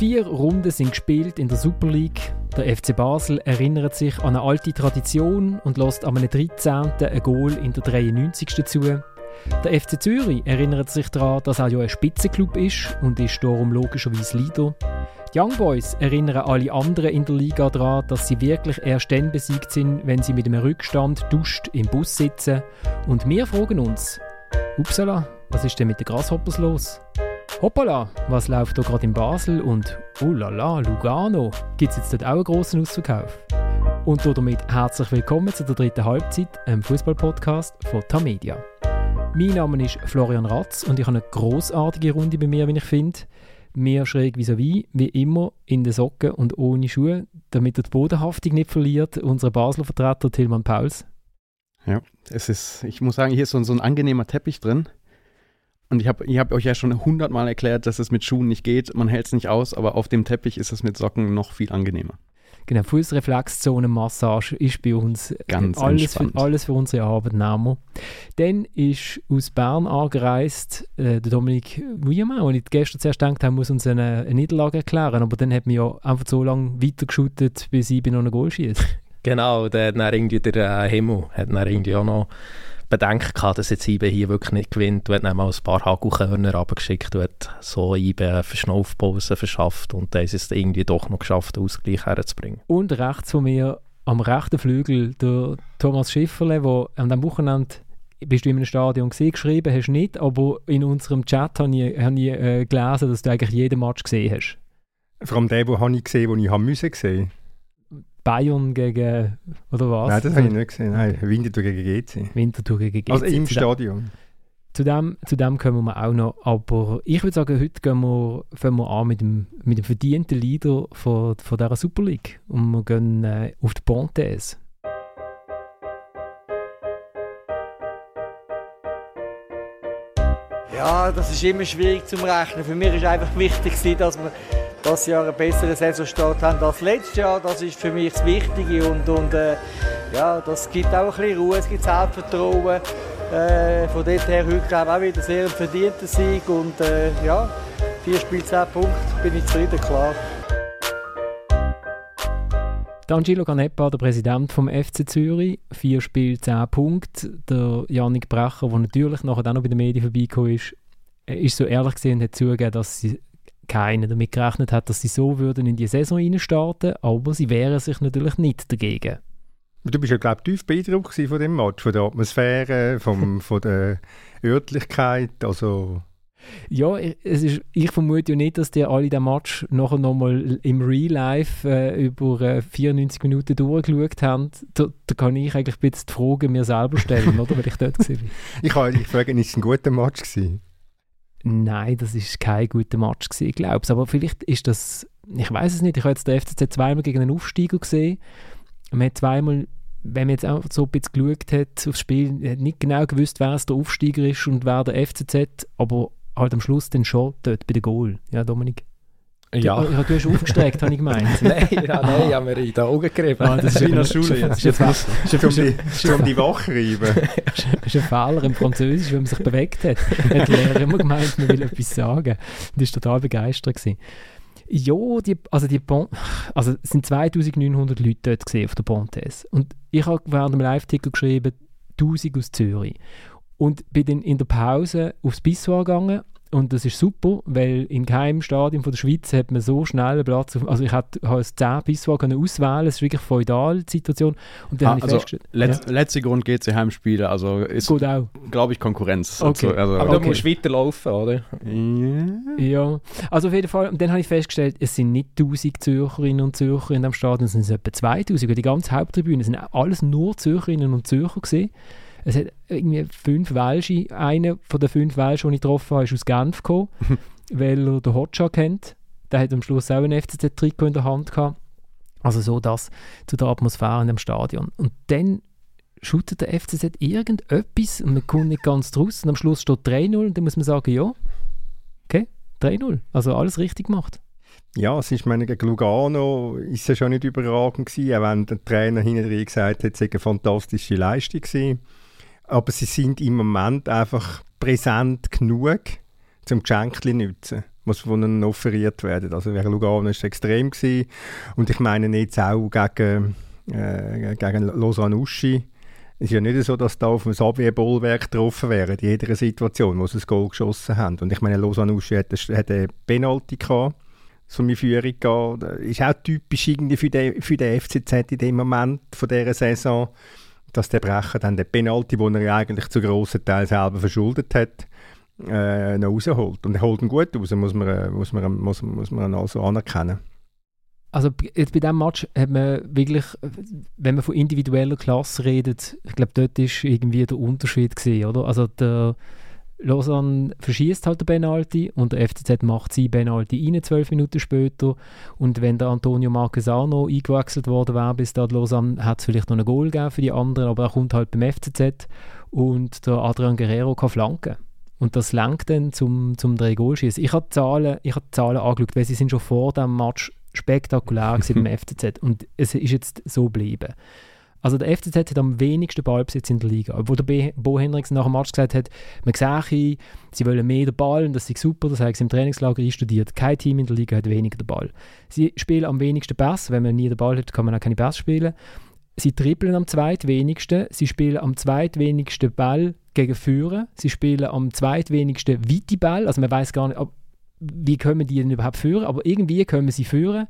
Vier Runden sind gespielt in der Super League. Der FC Basel erinnert sich an eine alte Tradition und lässt am 13. ein Goal in der 93. zu. Der FC Zürich erinnert sich daran, dass er ja ein Spitzenklub ist und ist darum logischerweise Leader. Die Young Boys erinnern alle anderen in der Liga daran, dass sie wirklich erst dann besiegt sind, wenn sie mit einem Rückstand duscht im Bus sitzen. Und wir fragen uns, upsala, was ist denn mit den Grasshoppers los? Hoppala, was läuft da gerade in Basel und oh la la, Lugano, gibt es jetzt dort auch einen grossen Ausverkauf? Und damit herzlich willkommen zu der dritten Halbzeit, einem Fußball-Podcast von Tamedia. Mein Name ist Florian Ratz und ich habe eine großartige Runde bei mir, wie ich finde. Mir schräg vis-à-vis, wie immer, in den Socken und ohne Schuhe, damit er die Bodenhaftung nicht verliert, unser Basler Vertreter Tilman Pauls. Ja, es ist, ich muss sagen, hier ist so, so ein angenehmer Teppich drin. Und ich habe ich hab euch ja schon hundertmal erklärt, dass es mit Schuhen nicht geht. Man hält es nicht aus, aber auf dem Teppich ist es mit Socken noch viel angenehmer. Genau, Fußreflexzonenmassage ist bei uns Ganz alles für, alles für unsere Arbeitnehmer. Dann ist aus Bern angereist äh, der Dominik Wiemann, und ich gestern zuerst gedacht habe, muss uns eine, eine Niederlage erklären, aber dann hat man ja einfach so lange weitergeschootet, bis ich bei noch ein Goal schieße. Genau, der hat dann irgendwie der äh, Himmel hat dann irgendwie auch noch Bedenken gehabt, dass jetzt IBE hier wirklich nicht gewinnt. Du dann mal ein paar Hagelkörner runtergeschickt und hat so IBE eine Verschnaufpause verschafft und dann ist es irgendwie doch noch geschafft, den Ausgleich herzubringen. Und rechts von mir am rechten Flügel der Thomas Schifferle, der an diesem Wochenende bist du in einem Stadion gesehen, geschrieben hast nicht, aber in unserem Chat habe ich, habe ich äh, gelesen, dass du eigentlich jeden Match gesehen hast. Vor allem den, den habe ich gesehen, den ich haben müssen sehen. Bayern gegen, oder was? Nein, das habe ich nicht gesehen. Nein, Winterthur gegen GC. Winterthur gegen GC. Also im Zu dem- Stadion. Zu dem, zu dem kommen wir auch noch. Aber ich würde sagen, heute gehen wir, fangen wir an mit dem, mit dem verdienten Leader von, von dieser Super League. Und wir gehen äh, auf die Pontes. Ja, das ist immer schwierig zum Rechnen. Für mich ist einfach wichtig, dass wir das Jahr einen besseren Saisonstart haben als letztes Jahr. Das ist für mich das Wichtige und, und äh, ja, das gibt auch ein bisschen Ruhe, es gibt Selbstvertrauen. Äh, von dort her heute glaube auch wieder sehr ein verdienter Sieg und äh, ja, vier Spiele, zehn Punkte, bin ich zufrieden, klar. Angelo Canepa, der Präsident vom FC Zürich, vier Spiele, zehn Punkte. Der Janik Brecher, der natürlich nachher auch noch bei den Medien vorbeigekommen ist, er ist so ehrlich gesehen und hat zugegeben, dass sie keiner damit gerechnet hat, dass sie so würden in die Saison reinstarten, aber sie wehren sich natürlich nicht dagegen. Du bist ja, glaube ich, tief beeindruckt von dem Match, von der Atmosphäre, vom, von der Örtlichkeit. Also, Ja, ich- es ist, ich vermute ja nicht, dass die alle den Match nachher nochmal im Real Life äh, über äh, 94 Minuten durchgeschaut haben. Da, da kann ich eigentlich ein bisschen die Frage mir selber stellen, oder? Weil ich dort war. ich, habe- ich frage, ist es ein guter Match gewesen? Nein, das ist kein guter Match gewesen, glaube ich. Aber vielleicht ist das, ich weiß es nicht, ich habe jetzt den FCZ zweimal gegen einen Aufsteiger gesehen. Man hat zweimal, wenn man jetzt auch so ein bisschen geschaut hat aufs Spiel, hat nicht genau gewusst, wer es der Aufsteiger ist und wer der FCZ, aber halt am Schluss dann schon dort bei der Goal. Ja, Dominik? Ja. Du, du hast aufgestreckt, habe ich gemeint. nein, ja, nein, ich habe mir in die Augen gerieben. Ah, das ist Wie in der Schule jetzt. Um die, Wache reiben. Das ist ein Fehler im Französisch, wenn man sich bewegt hat. Hat der Lehrer immer gemeint, man will etwas sagen. Und ist total begeistert gewesen. Ja, die, also, die bon also es sind 2900 Leute dort gesehen auf der Pontes. Und ich habe während dem Live-Ticker geschrieben, 1000 aus Zürich. Und bin dann in der Pause aufs Pissoir gegangen. Und das ist super, weil in keinem Stadion von der Schweiz hat man so schnell einen Platz. Auf, also ich hätte als 10 Pissoir können auswählen Es ist wirklich eine feudale Situation. Und dann Ah, habe ich also festgestellt... letz, letzte Grund GC Heimspiele, also ist, Gut auch. glaube ich, Konkurrenz. Okay. Also, also, Aber Okay. du musst weiterlaufen, oder? Ja. Ja, also auf jeden Fall. Und dann habe ich festgestellt, es sind nicht 1000 Zürcherinnen und Zürcher in dem Stadion, es sind etwa 2000. Und die ganze Haupttribüne sind alles nur Zürcherinnen und Zürcher gesehen. Es hat irgendwie fünf Welsche. Einer von den fünf Welschen, die ich getroffen habe, ist aus Genf gekommen, weil er den Hotcha kennt. Der hat am Schluss auch ein FCZ-Trikot in der Hand gehabt. Also so das zu der Atmosphäre in dem Stadion. Und dann shootet der FCZ irgendetwas und man kommt nicht ganz draus. Und am Schluss steht 3-0 und dann muss man sagen, ja, okay, 3-0. Also alles richtig gemacht. Ja, es ist, meine, gegen Lugano ist es schon nicht überragend gewesen, auch wenn der Trainer hinterher gesagt hat, es sei eine fantastische Leistung gewesen. Aber sie sind im Moment einfach präsent genug, zum Geschenkli nutzen, was von ihnen offeriert werden. Also wegen Lugano war es extrem gewesen. und ich meine jetzt auch gegen, äh, gegen Lausanne Uschi. Es ist ja nicht so, dass da auf dem Xavier-Bollwerk getroffen wären, in jeder Situation, wo sie das Goal geschossen haben. Und ich meine, Lausanne Uschi hat, hat eine Penalty gehabt, so eine Führung. Das ist auch typisch irgendwie für den, für den FCZ in dem Moment von dieser Saison, dass der Brecher dann den Penalty, den er eigentlich zu grossen Teil selber verschuldet hat, äh, noch rausholt. Und er holt ihn gut raus, muss man, äh, muss man, muss, muss man also anerkennen. Also jetzt bei diesem Match hat man wirklich, wenn man von individueller Klasse redet, ich glaube, dort ist irgendwie der Unterschied gesehen, oder? Also der Lausanne verschießt halt den Penalty und der FCZ macht sie Penalty rein, zwölf Minuten später. Und wenn der Antonio Marquesano eingewechselt worden wäre bis da Lausanne, hat es vielleicht noch ein Goal gegeben für die anderen, aber er kommt halt beim FCZ und der Adrian Guerrero kann flanken. Und das lenkt dann zum, zum drei Goal schießen. Ich habe die Zahlen, ich habe die Zahlen angeschaut, weil sie sind schon vor dem Match spektakulär beim FCZ und es ist jetzt so geblieben. Also der FCZ hat am wenigsten Ballbesitz in der Liga. Obwohl der Bo Henriks nach dem Match gesagt hat, man sehe, sie wollen mehr den Ball und das ist super, das haben sie im Trainingslager einstudiert. Kein Team in der Liga hat weniger den Ball. Sie spielen am wenigsten Pass, wenn man nie den Ball hat, kann man auch keine Pass spielen. Sie trippeln am zweitwenigsten, sie spielen am zweitwenigsten Ball gegen Führer, sie spielen am zweitwenigsten weite Ball, also man weiß gar nicht, wie können die denn überhaupt führen, aber irgendwie können sie führen.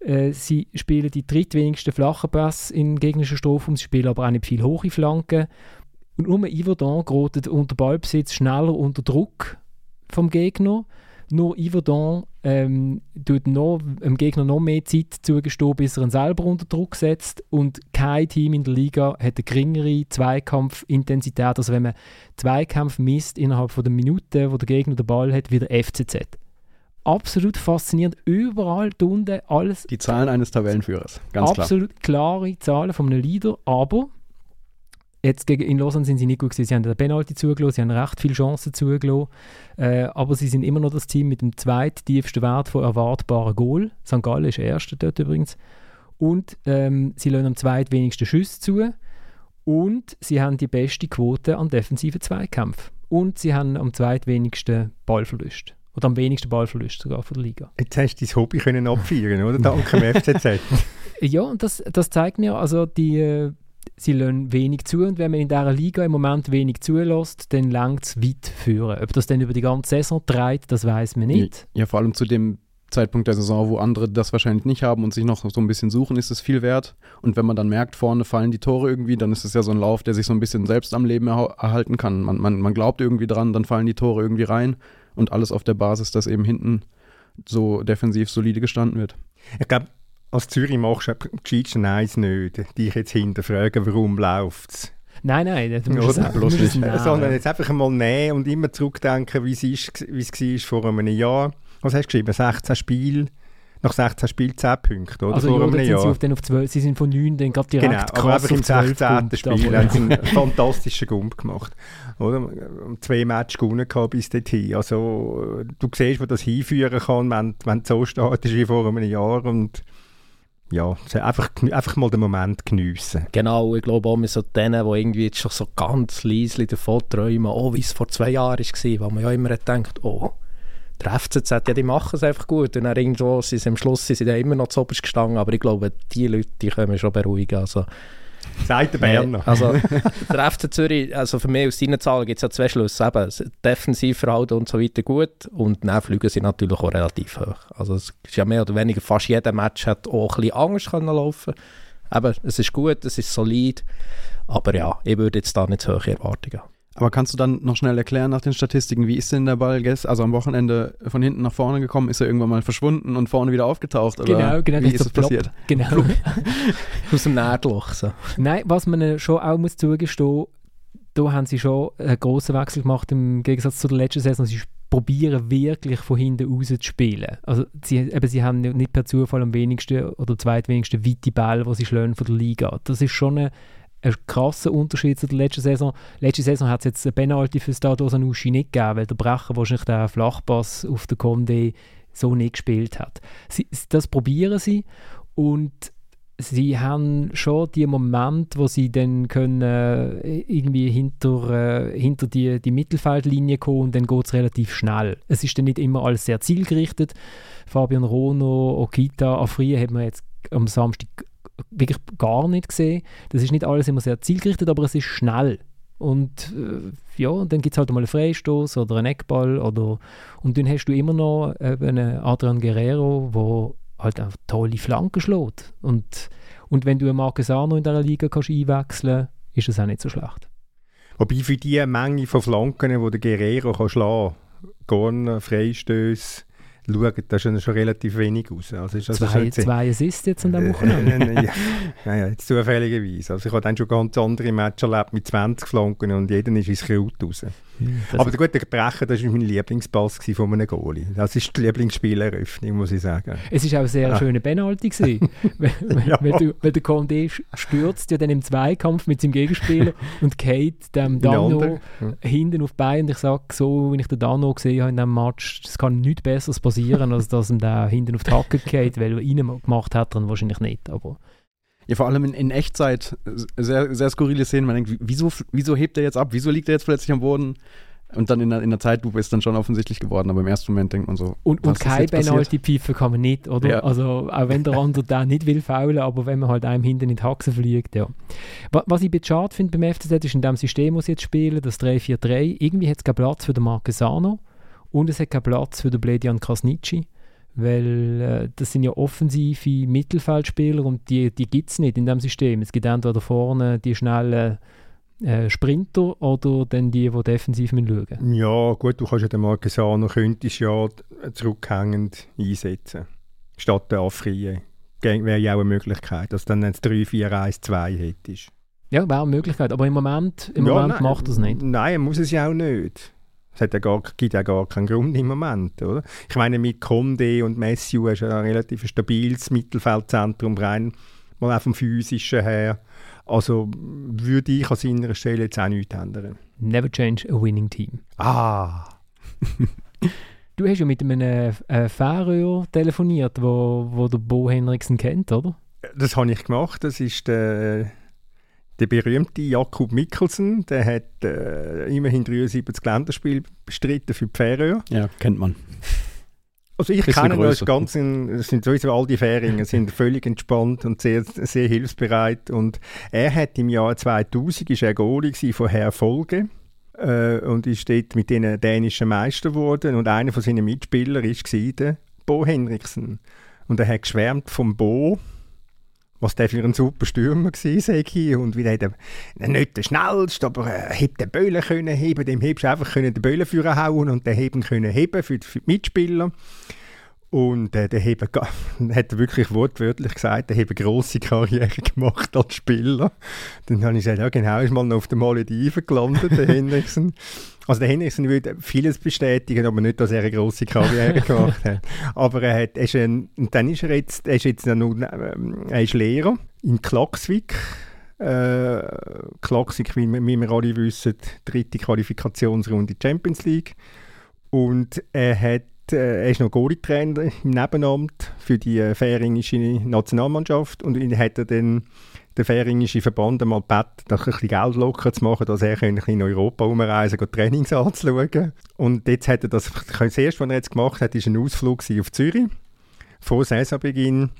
Äh, sie spielen die drittwenigsten flachen Pass im gegnerischen Strafraum, sie spielen aber auch nicht viel hohe Flanken. Und nur Yverdon gerät unter Ballbesitz schneller unter Druck vom Gegner. Nur Yverdon ähm, tut noch, dem Gegner noch mehr Zeit zugestehen, bis er ihn selber unter Druck setzt. Und kein Team in der Liga hat eine geringere Zweikampfintensität. Also wenn man Zweikampf misst innerhalb von der Minute, wo der Gegner den Ball hat, wie der FCZ absolut faszinierend. Überall unten alles. Die Zahlen eines Tabellenführers, ganz klar. Absolut klare Zahlen von einem Leader, aber jetzt gegen, in Lausanne sind sie nicht gut gewesen. Sie haben den Penalty zugelassen, sie haben recht viele Chancen zugelassen, äh, aber sie sind immer noch das Team mit dem zweittiefsten Wert von erwartbaren Goal. St. Gallen ist Erster dort übrigens. Und ähm, sie lassen am zweitwenigsten Schuss zu und sie haben die beste Quote an defensiven Zweikämpfen. Und sie haben am zweitwenigsten Ballverlust. Oder am wenigsten Ballverlust sogar von der Liga. Jetzt hast du dein Hobby können abfeiern, oder? Dank dem FCZ. ja, und das, das zeigt mir, also die, äh, sie lassen wenig zu und wenn man in dieser Liga im Moment wenig zulässt, dann langt es weit führen. Ob das dann über die ganze Saison treibt, das weiß man nicht. Ja, vor allem zu dem Zeitpunkt der Saison, wo andere das wahrscheinlich nicht haben und sich noch so ein bisschen suchen, ist es viel wert. Und wenn man dann merkt, vorne fallen die Tore irgendwie, dann ist es ja so ein Lauf, der sich so ein bisschen selbst am Leben erhalten kann. Man, man, man glaubt irgendwie dran, dann fallen die Tore irgendwie rein und alles auf der Basis, dass eben hinten so defensiv solide gestanden wird. Ich glaube, als Zürich machst du die eins nicht, dich jetzt hinterfragen, warum läuft es. Nein, nein, du musst es bloß nicht. Sondern jetzt einfach mal nehmen und immer zurückdenken, wie es, ist, wie es war vor einem Jahr. Was hast du geschrieben? 16 Spiele nach 16 Spielen 10 Punkte, oder? Also Vor ja, Jahr. Sind sie, auf 12, sie sind von 9 dann gerade direkt genau, aber einfach im 16. Spiel haben sie einen fantastischen Gump gemacht. Oder? Zwei Matches gewonnen bis dorthin. Also du siehst, wo das hinführen kann, wenn, wenn es so steht wie vor einem Jahr und ja, einfach, einfach mal den Moment geniessen. Genau, ich glaube auch mit so denen, die irgendwie jetzt schon so ganz leise davon träumen, oh, wie es vor zwei Jahren war, wo man ja immer denkt, oh, der FCZ, ja, die machen es einfach gut. Und dann irgendwo sind sie am Schluss sind sie dann immer noch zu oberst gestanden. Aber ich glaube, die Leute die können schon beruhigen. Also, Sagt der Berner. Also, der FC Zürich, also für mich aus seinen Zahlen gibt es ja zwei Schlüsse. Eben, Defensivverhalten und so weiter gut und dann fliegen sie natürlich auch relativ hoch. Also es ist ja mehr oder weniger, fast jeder Match hat auch ein bisschen Angst können laufen Eben, es ist gut, es ist solid, aber ja, ich würde jetzt da nicht so hohe Erwartungen haben. Aber kannst du dann noch schnell erklären nach den Statistiken, wie ist denn der Ball gestern, also am Wochenende von hinten nach vorne gekommen? Ist er irgendwann mal verschwunden und vorne wieder aufgetaucht? Oder genau, genau. Wie ist es passiert? Genau. Aus dem Nährloch. So. Nein, was man schon auch muss zugestehen, da haben sie schon einen grossen Wechsel gemacht im Gegensatz zu der letzten Saison. Sie probieren wirklich von hinten raus zu spielen. Also sie, eben, sie haben nicht per Zufall am wenigsten oder zweitwenigsten weite Ball, die sie schlagen von der Liga. Das ist schon eine ein krasser Unterschied zu der letzten Saison. Letzte Saison hat es jetzt eine Penalty für Stade Sanusi nicht gegeben, weil der Brecher wahrscheinlich den Flachpass auf der Conde so nicht gespielt hat. Sie, das probieren sie und sie haben schon die Momente, wo sie dann können äh, irgendwie hinter, äh, hinter die, die Mittelfeldlinie kommen und dann geht es relativ schnell. Es ist dann nicht immer alles sehr zielgerichtet. Fabian Rono, Okita, Afria hat man jetzt am Samstag wirklich gar nicht gesehen. Das ist nicht alles immer sehr zielgerichtet, aber es ist schnell. Und äh, ja, dann gibt es halt mal einen Freistoß oder einen Eckball oder und dann hast du immer noch eben einen Adrian Guerrero, der halt einfach tolle Flanken schlägt. Und, und wenn du einen Marcus Arno in dieser Liga kannst einwechseln ist das auch nicht so schlecht. Wobei für die Menge von Flanken, die der Guerrero kann schlagen kann, Gorn, Freistöße, schauen, das ist schon relativ wenig aus. Also ist also zwei, zwei Assists jetzt an diesem Wochenende. ja, ja, ja, jetzt zufälligerweise. Also ich habe dann schon ganz andere Matches erlebt mit 20 Flanken und jeder ist ins Kraut raus. Das Aber der gute Brechen, das war mein Lieblingspass von einem Goalie. Das ist die Lieblingsspieleröffnung, muss ich sagen. Es war auch ein sehr ja. schöner Penalty. weil, ja. weil, du, weil der Condé stürzt ja dann im Zweikampf mit seinem Gegenspieler und geht dem Dano hinten auf die Beine. Und ich sage so, wenn ich den Dano gesehen habe in diesem Match, es kann nichts Besseres passieren, als dass ihm da hinten auf die Hacke geht, weil er ihn gemacht hat, dann wahrscheinlich nicht. Aber ja, vor allem in, in, Echtzeit sehr, sehr skurrile Szenen. Man denkt, wieso, wieso hebt er jetzt ab? Wieso liegt er jetzt plötzlich am Boden? Und dann in der, in der Zeitlupe ist dann schon offensichtlich geworden, aber im ersten Moment denkt man so. Und, und kein Penalty-Pfeife kann man nicht, oder? Ja. Also, auch wenn der andere da nicht will faulen, aber wenn man halt einem hinten in die Haxen fliegt, ja. Was ich ein schade finde beim FCZ ist in dem System, das sie jetzt spielen, das 3-4-3, irgendwie hat es keinen Platz für den Marquesano und es hat keinen Platz für den Bledian Krasnitschi weil äh, das sind ja offensive Mittelfeldspieler und die, die gibt es nicht in dem System. Es gibt entweder vorne die schnellen äh, Sprinter oder dann die, die defensiv schauen müssen. Ja, gut, du kannst ja den Marquesano könntest ja zurückhängend einsetzen, statt der Afrie. Wäre ja auch eine Möglichkeit, dass du dann ein 3-4-1-2 hättest. Ja, wäre eine Möglichkeit, aber im Moment, im ja, Moment nein, macht das nicht. Nein, muss es ja auch nicht. Es hat ja gar, gibt ja gar keinen Grund im Moment, oder? Ich meine, mit Conde und Messiu hast du ein relativ stabiles Mittelfeldzentrum rein, mal auch vom Physischen her. Also würde ich an seiner Stelle jetzt auch nichts ändern. Never change a winning team. Ah! du hast ja mit einem äh, Färöer telefoniert, wo, wo der Bo Henriksen kennt, oder? Das habe ich gemacht. Das ist der der berühmte Jakob Mikkelsen, der hat äh, immerhin 73 Länderspiele bestritten für die Färöer. Ja, kennt man. Also ich kenne das ganz, in, sind sowieso all die Fähringer sind völlig entspannt und sehr, sehr hilfsbereit. Und er hat im Jahr 2000 ist er Goalie von Herr Folge äh, und ist dort mit den dänischen Meister geworden. Und einer von seinen Mitspielern war der Bo Henriksen. Und er hat geschwärmt vom Bo was der für ein super Stürmer war, sage ich. Und wie der, nicht der schnellste, aber äh, den Böllen können heben, dem hebst du einfach den Böllen führen hauen und den heben können heben für, für die Mitspieler. Und äh, der Heben hat wirklich wortwörtlich gesagt, der hat eine grosse Karriere gemacht als Spieler. Dann habe ich gesagt, ja genau, ist mal noch auf den Malediven gelandet, der Henriksen. Also der Henriksen würde vieles bestätigen, aber nicht, dass er eine grosse Karriere gemacht hat. Aber er hat, er ist ein, und dann ist er jetzt, er ist jetzt noch, ähm, er ist Lehrer in Klagsvik. Äh, Klagsvik, wie, wie wir alle wissen, dritte Qualifikationsrunde Champions League. Und er hat er ist noch Goalie-Trainer im Nebenamt für die äh, färingische Nationalmannschaft und ihn hat er dann der färingische Verband einmal gebeten, ein bisschen Geld locker zu machen, dass er in Europa umreisen kann, Trainings anzuschauen. Und jetzt hat er das, das erste, was er jetzt gemacht hat, ist ein Ausflug auf Zürich vor Saisonbeginn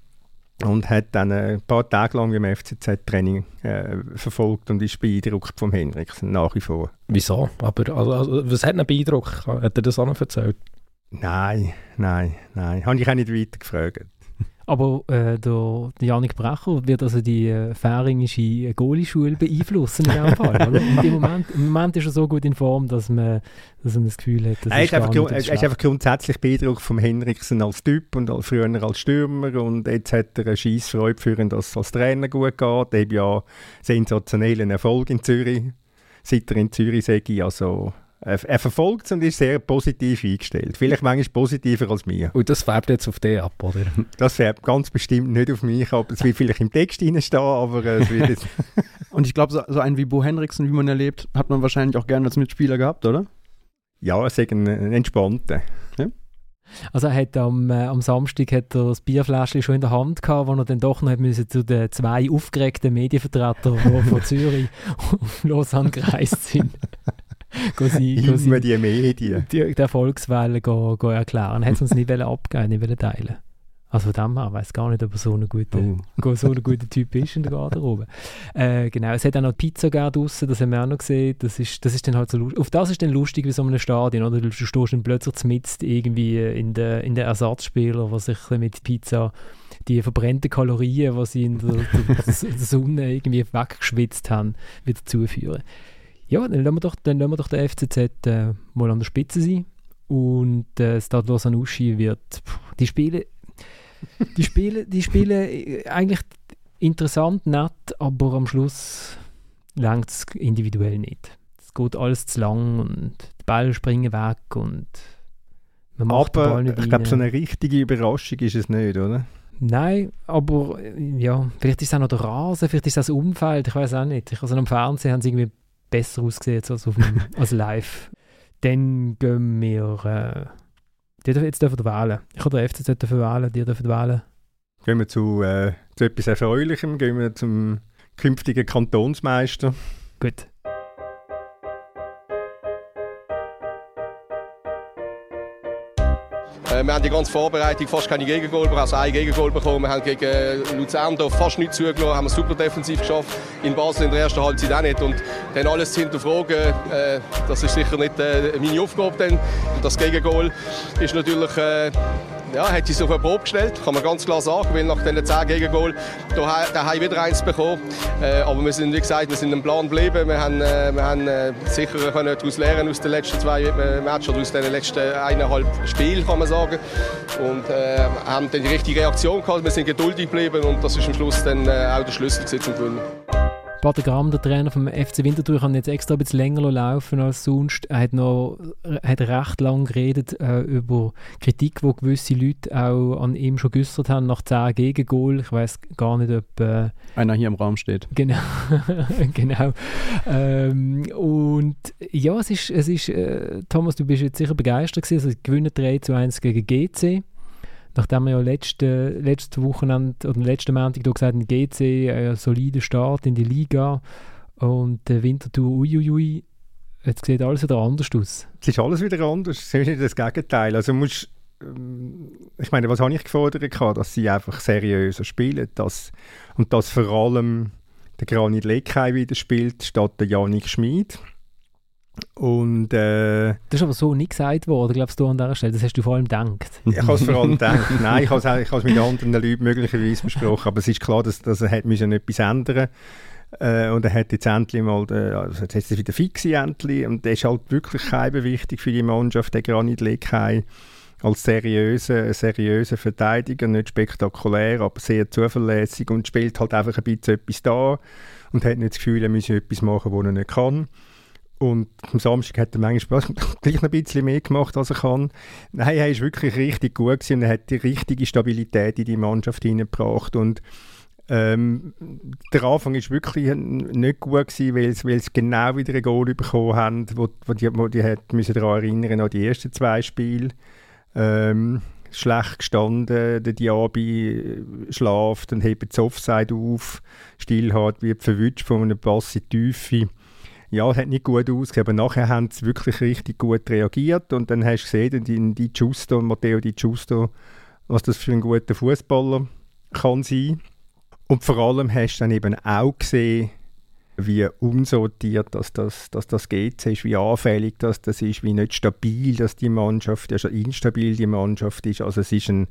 und hat dann ein paar Tage lang im FCZ-Training äh, verfolgt und ist beeindruckt vom Henriksen nach wie vor. Wieso? Aber also, also, was hat ihn beeindruckt? Hat er das auch noch erzählt? Nein, nein, nein. Habe ich auch nicht weiter gefragt. Aber äh, der, der Janik Brecher wird also die äh, färingische Goalie-Schule beeinflussen in diesem Fall. Oder? Im, Moment, Im Moment ist er so gut in Form, dass man, dass man das Gefühl hat, dass er ist, einfach, er ist einfach grundsätzlich beeindruckt vom Henriksen als Typ und als, früher als Stürmer und jetzt hat er eine Scheissfreude für ihn, dass es als Trainer gut geht. Er hat ja sensationellen Erfolg in Zürich, seit er in Zürich sage also er verfolgt es und ist sehr positiv eingestellt. Vielleicht manchmal positiver als mir. Und das färbt jetzt auf dich ab, oder? Das färbt ganz bestimmt nicht auf mich ab. Es wird vielleicht im Text stehen, aber äh, es wird jetzt... und ich glaube, so, so, einen wie Bo Henriksen, wie man erlebt, hat man wahrscheinlich auch gerne als Mitspieler gehabt, oder? Ja, es ist ein, ein entspannter. Ja? Also er hat am, äh, am Samstag hat er das Bierfläschchen schon in der Hand gehabt, wo er dann doch noch hat müssen zu den zwei aufgeregten Medienvertretern, die von Zürich auf Lausanne gereist sind. sie, Immer sie, die Medien. die, die Erfolgswelle go, go erklären. Er hat es uns nicht abgeben, nicht teilen. Also von dem her, ich weiß gar nicht, ob er so ein guter, Oh. so ein guter Typ ist in der Garderobe. Äh, genau, es hat auch noch Pizza gegeben draussen, das haben wir auch noch gesehen. Das ist, das ist dann halt so lustig. Auf das ist dann lustig wie so einem Stadion, oder? Du stehst dann plötzlich mitten irgendwie in der, in der Ersatzspieler, was sich mit Pizza die verbrannten Kalorien, die sie in der, der, der Sonne irgendwie weggeschwitzt haben, wieder zuführen. Ja, dann lassen wir doch, dann lassen wir doch den FCZ äh, mal an der Spitze sein. Und äh, Stade Lausanne Uschi wird, pff, die Spiele, die Spiele, die Spiele äh, eigentlich interessant, nett, aber am Schluss langt es individuell nicht. Es geht alles zu lang und die Bälle springen weg und man macht den Aber Ball nicht ich glaube, so eine richtige Überraschung ist es nicht, oder? Nein, aber äh, ja, vielleicht ist es auch noch der Rasen, vielleicht ist es das Umfeld, ich weiß auch nicht. Ich- Also am Fernsehen haben sie irgendwie besser ausgesehen als, auf dem, als live. Dann gehen wir. Äh, die dürfen, jetzt dürfen wir wählen. Ich habe den FCZ dürfen wählen, die dürfen wählen. Gehen wir zu, äh, zu etwas Erfreulichem, gehen wir zum künftigen Kantonsmeister. Gut. Wir haben die ganze Vorbereitung fast keine Gegengol also ein Gegengol bekommen. Wir haben gegen äh, Luzern fast nichts zugelassen, haben es super defensiv geschafft. In Basel in der ersten Halbzeit auch nicht. Und dann alles zu hinterfragen, äh, das ist sicher nicht äh, meine Aufgabe. Und das Gegengol ist natürlich... Äh, ja, hat sich auf eine Probe gestellt, kann man ganz klar sagen, weil nach diesen 10 Gegengol da, haben wieder eins bekommen. Äh, aber wir sind, wie gesagt, wir sind im Plan geblieben. Wir haben, äh, wir haben äh, sicher können daraus lernen aus den letzten zwei äh, Matches oder aus den letzten eineinhalb Spielen, kann man sagen. Und äh, haben dann die richtige Reaktion gehabt. Wir sind geduldig geblieben und das ist am Schluss dann äh, auch der Schlüssel zum Gewinnen. Pater Gramm, der Trainer vom FC Winterthur, kann jetzt extra ein bisschen länger laufen als sonst. Er hat noch er hat recht lang geredet äh, über Kritik, die gewisse Leute auch an ihm schon geäußert haben nach 10 Gegengol. Ich weiß gar nicht, ob äh, Einer hier im Raum steht. Genau, genau. Ähm, und ja, es ist, es ist äh, Thomas, du bist jetzt sicher begeistert gewesen. Also, gewinnen 3 zu 1 gegen GC. Nachdem wir ja letzte, letzte Wochenende oder letzten Montag da gesagt haben, GC, äh, ein solider Start in die Liga und der Winterthur, uiuiui, jetzt sieht alles wieder anders aus. Es ist alles wieder anders, es ist nicht das Gegenteil. Also musst, ähm, ich meine, was habe ich gefordert? Dass sie einfach seriöser spielen dass, und dass vor allem der Granit Lekai wieder spielt, statt der Janik Schmid. Und äh, Das ist aber so nicht gesagt worden, glaubst du an dieser Stelle. Das hast du vor allem gedacht. ich habe es vor allem gedacht, nein, ich habe es, mit anderen Leuten möglicherweise besprochen, aber es ist klar, dass, dass er hat müssen etwas ändern. Äh, und er hat jetzt endlich mal, den, also jetzt ist es wieder fix endlich. Und der ist halt wirklich wichtig für die Mannschaft, der Granit Lekai als seriöser, seriöser Verteidiger, nicht spektakulär, aber sehr zuverlässig. Und spielt halt einfach ein bisschen etwas da. Und hat nicht das Gefühl, er müsse etwas machen, was er nicht kann. Und am Samstag hat er manchmal gleich noch ein bisschen mehr gemacht, als er kann. Nein, er ist wirklich richtig gut gewesen und er hat die richtige Stabilität in die Mannschaft hineingebracht. Und ähm, der Anfang ist wirklich nicht gut gewesen, weil sie, weil sie genau wieder ein Goal bekommen haben, wo, wo die, wo die hat, müssen daran erinnern an die ersten zwei Spiele. Ähm, schlecht gestanden, der Diaby äh, schlaft und hebt das Offside auf, stillhart, wird verwünscht von einem Pass in die Tiefe. Ja, es hat nicht gut ausgesehen, aber nachher haben sie wirklich richtig gut reagiert und dann hast du gesehen, die, die Giusto, Matteo Di Giusto, was das für ein guter Fußballer kann sein. Und vor allem hast du dann eben auch gesehen, wie unsortiert dass das, dass das GC ist, wie anfällig das, das ist, wie nicht stabil dass die Mannschaft, also instabil die Mannschaft ist. Also es ist ein,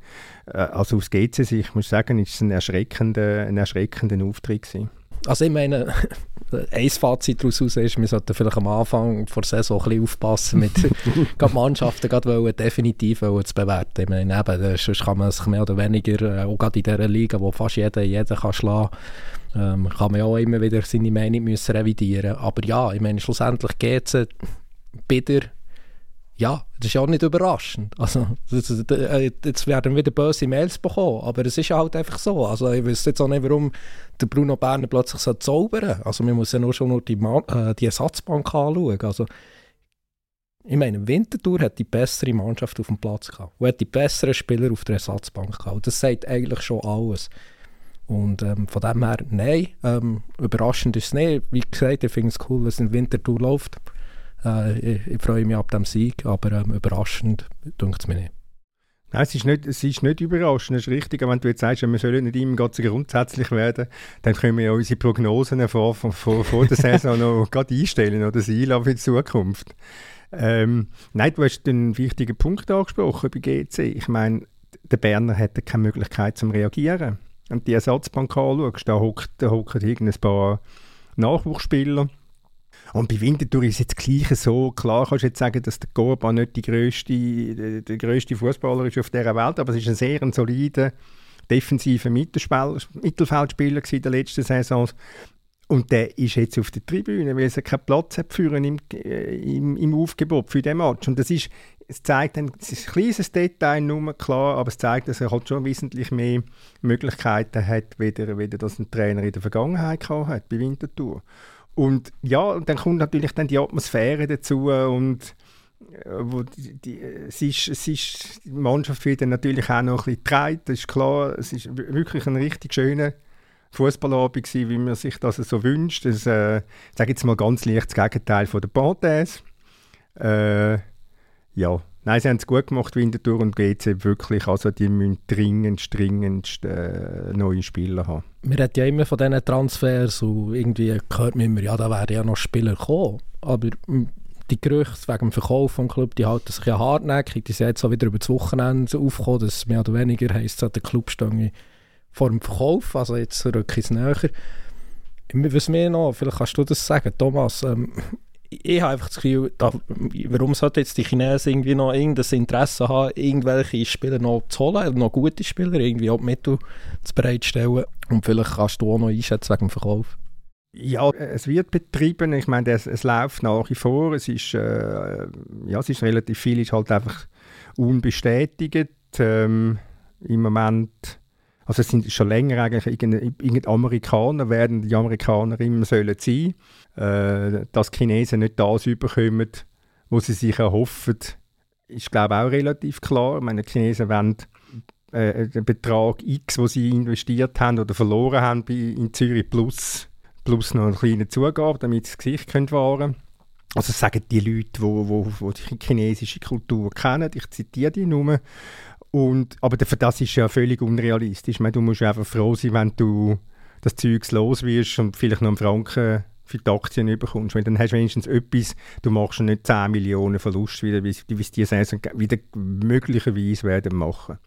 äh, also aus GC-Sicht muss ich sagen, ist es ein erschreckender, ein erschreckender Auftritt gewesen. Also ich meine, ein Fazit daraus ist, wir sollten vielleicht am Anfang vor der Saison ein bisschen aufpassen mit gerade Mannschaften gerade wollen, definitiv wollen zu bewerten. Ich meine, eben, äh, sonst kann man sich mehr oder weniger, äh, auch gerade in dieser Liga, wo fast jeder jeden kann schlagen ähm, kann man ja auch immer wieder seine Meinung müssen revidieren Aber ja, ich meine, schlussendlich geht es bitter ja, das ist auch nicht überraschend. Also, das, äh, jetzt werden wieder böse Mails bekommen, aber es ist halt einfach so. Also, ich weiß jetzt auch nicht, warum der Bruno Berner plötzlich so zaubern Also, man muss ja nur schon nur die, Man äh, die Ersatzbank anschauen. Also, Ich meine, Winterthur hat die bessere Mannschaft auf dem Platz gehabt und hat die besseren Spieler auf der Ersatzbank gehabt. Das sagt eigentlich schon alles. Und ähm, von dem her, nein, ähm, überraschend ist es nicht. Wie gesagt, ich finde es cool, dass es in Winterthur läuft. Äh, ich, ich, freue mich ab dem Sieg, aber ähm, überraschend tut es mir nicht. Nein, es ist nicht, es ist nicht überraschend, es ist richtig. Wenn du jetzt sagst, wir sollen nicht immer ganz grundsätzlich werden, dann können wir ja unsere Prognosen vor, vor, vor der Saison noch gerade einstellen oder sie für die Zukunft. Ähm, nein, du hast einen wichtigen Punkt angesprochen bei GC. Ich meine, der Berner hätte keine Möglichkeit zum Reagieren. Du die Ersatzbank anschaust, da hocken da ein paar Nachwuchsspieler. Und bei Winterthur ist es jetzt gleich so, klar kannst du jetzt sagen, dass der Gorba nicht die grösste, der grösste Fußballer ist auf dieser Welt, aber es ist ein sehr ein solider defensiver Mittelfeldspieler in der letzten Saison. Und der ist jetzt auf der Tribüne, weil er keinen Platz hat für im, äh, im, im Aufgebot für den Match. Und das ist, es zeigt ein, es ist ein kleines Detail, nur klar, aber es zeigt, dass er halt schon wesentlich mehr Möglichkeiten hat, weder, weder das ein Trainer in der Vergangenheit gehabt hat bei Winterthur. Und ja, und dann kommt natürlich dann die Atmosphäre dazu und äh, wo die, die, es ist, es ist, die Mannschaft wird dann natürlich auch noch ein bisschen getragen, das ist klar, es ist wirklich ein richtig schöner Fußballabend gewesen, wie man sich das so wünscht. Das, äh, ich sage jetzt mal ganz leicht das Gegenteil von der Panthers. Äh, ja, nein, sie haben es gut gemacht, Winterthur und GC wirklich. Also die müssen dringend, dringend äh, neue Spieler haben. Wir reden ja immer von diesen Transfers und irgendwie hört man immer, ja, da werden ja noch Spieler kommen. Aber die Gerüchte wegen dem Verkauf vom Club, die halten sich ja hartnäckig. Die sind jetzt auch wieder über das Wochenende aufgekommen, dass mehr oder weniger heisst, der Club stehe vor dem Verkauf, also jetzt rücke ich es näher. Was mir noch, vielleicht kannst du das sagen, Thomas, ähm, ich habe einfach das Gefühl, da, warum sollten jetzt die Chinesen irgendwie noch irgendein Interesse haben, irgendwelche Spieler noch zu holen, noch gute Spieler, irgendwie auch Mittel zu bereitstellen und vielleicht kannst du auch noch einschätzen wegen dem Verkauf. Ja, es wird betrieben. Ich meine, es, es läuft nach wie vor. Es ist, äh, ja, es ist relativ viel, ist halt einfach unbestätigt. Ähm, Im Moment also es sind schon länger eigentlich irgendeine Amerikaner werden die Amerikaner immer sollen sein, äh, dass die Chinesen nicht das überkommen, was sie sich erhoffen, ist glaube ich auch relativ klar. Meine, die Chinesen wollen äh, den Betrag X, den sie investiert haben oder verloren haben in Zürich plus, plus noch eine kleine Zugabe, damit sie das Gesicht können wahren können. Also sagen die Leute, die wo, wo, wo die chinesische Kultur kennen, ich zitiere die nur, und, aber das ist ja völlig unrealistisch. meine, du musst einfach froh sein, wenn du das Zeug los wirst und vielleicht noch einen Franken für die Aktien bekommst. Weil dann hast du wenigstens etwas, du machst nicht 10 Millionen Verlust, wieder, wie, wie es die Saison wieder möglicherweise werden machen.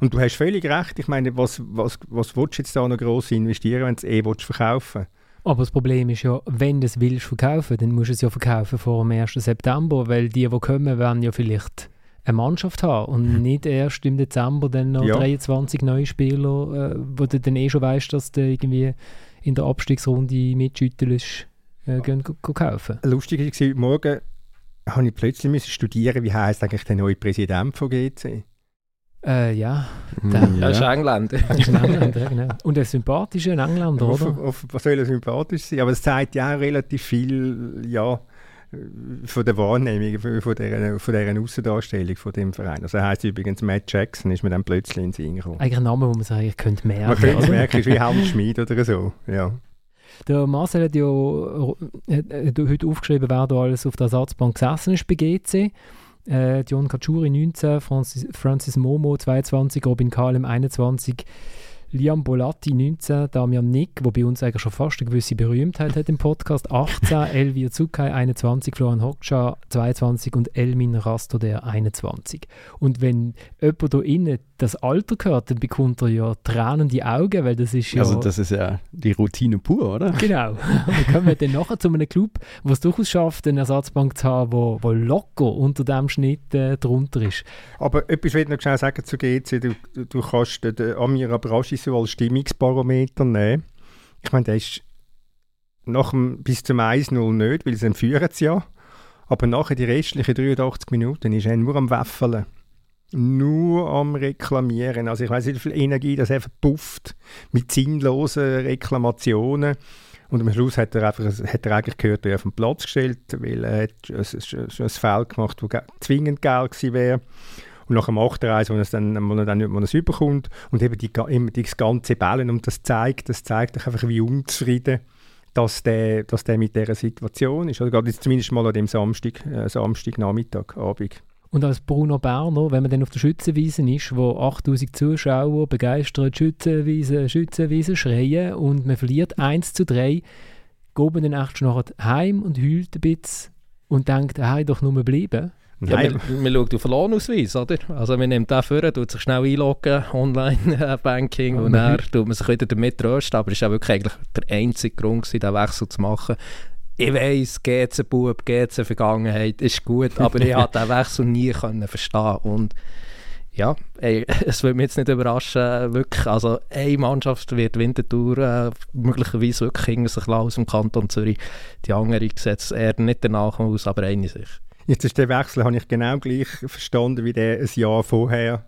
Und du hast völlig recht. Ich meine, was, was, was willst du jetzt da noch gross investieren, wenn du es eh willst verkaufen aber das Problem ist ja, wenn du es willst verkaufen, dann musst du es ja verkaufen vor dem 1. September, weil die, die kommen, werden ja vielleicht eine Mannschaft haben und mhm. nicht erst im Dezember dann noch ja. 23 neue Spieler, äh, wo du dann eh schon weißt, dass du irgendwie in der Abstiegsrunde mitschüttelst, äh, gehen, kaufen. Lustig war, heute Morgen habe ich plötzlich müssen studieren, wie heißt eigentlich der neue Präsident von GC? Äh, ja. Mhm. Der, ja. ist Engländer. ist ein Engländer, genau. Und ein sympathischer Engländer, oder? was soll er sympathisch sein? Aber es zeigt ja auch relativ viel, ja, von der Wahrnehmung, von dieser, von dieser Aussendarstellung von dem Verein. Also er heisst übrigens Matt Jackson, ist mir dann plötzlich in den Sinn gekommen. Eigentlich ein Name, wo man sagen ich könnte merken. Man könnte merken, ist wie Hans Schmid oder so, ja. Der Marcel hat ja hat, heute aufgeschrieben, wer da alles auf der Ersatzbank gesessen ist bei GC. Äh, John Kachuri 19, Francis, Francis Momo 22, Robin Kalem 21, Liam Bolatti 19, Damian Nick, der bei uns eigentlich schon fast eine gewisse Berühmtheit hat im Podcast, 18, Elvir Zukai 21, Florian Hoxha 22 und Elmin Rastoder 21. Und wenn jemand da innen das Alter gehört, dann bekommt er ja tränende Augen, weil das ist ja... Also das ist ja die Routine pur, oder? Genau. Und kommen wir dann nachher zu einem Club, der es durchaus schafft, eine Ersatzbank zu haben, wo, wo locker unter dem Schnitt äh, drunter ist. Aber etwas will ich noch schnell sagen zu GC. Du, du kannst den Amir Abrashi so als Stimmungsbarometer nehmen. Ich meine, der ist nach dem, bis zum 1-0 nicht, weil sie führen es ja. Aber nachher die restlichen 83 Minuten ist er nur am Waffeln nur am Reklamieren. Also ich weiß nicht, wie viel Energie das er verpufft mit sinnlosen Reklamationen. Und am Schluss hat er, einfach, hat er eigentlich gehört, er auf den Platz gestellt, weil er hat schon ein Feld gemacht, das zwingend geil gewesen wäre. Und nach dem 8-1, wo dann, wo er dann wo er es überkommt und eben die, immer das ganze Bällen und das zeigt, das zeigt einfach, wie unzufrieden dass der, dass der mit dieser Situation ist. Oder also gerade zumindest mal an dem Samstag, äh, Samstagnachmittag, Abend. Und als Bruno Berner, wenn man dann auf der Schützenwiese ist, wo 8000 Zuschauer begeistert Schützenwiese, Schützenwiese schreien und man verliert 1 zu 3, geht man dann echt schon nachher heim und heult ein bisschen und denkt, er hätte doch nur bleiben. Ja, man, man schaut auf den Lohnausweis, oder? Also man nimmt den vor, tut sich schnell einloggen, Online-Banking und dann tut man sich wieder damit trösten, aber es war wirklich eigentlich der einzige Grund, diesen Wechsel zu machen. Ich weiss, GC Bub, GC Vergangenheit ist gut, aber ich konnte diesen Wechsel nie können verstehen und ja, ey, es würde mich jetzt nicht überraschen, wirklich, also eine Mannschaft wird Winterthur äh, möglicherweise wirklich hinter sich aus dem Kanton Zürich, die andere setzt eher nicht danach aus, aber eine sich. Jetzt ist der Wechsel, habe ich genau gleich verstanden, wie der ein Jahr vorher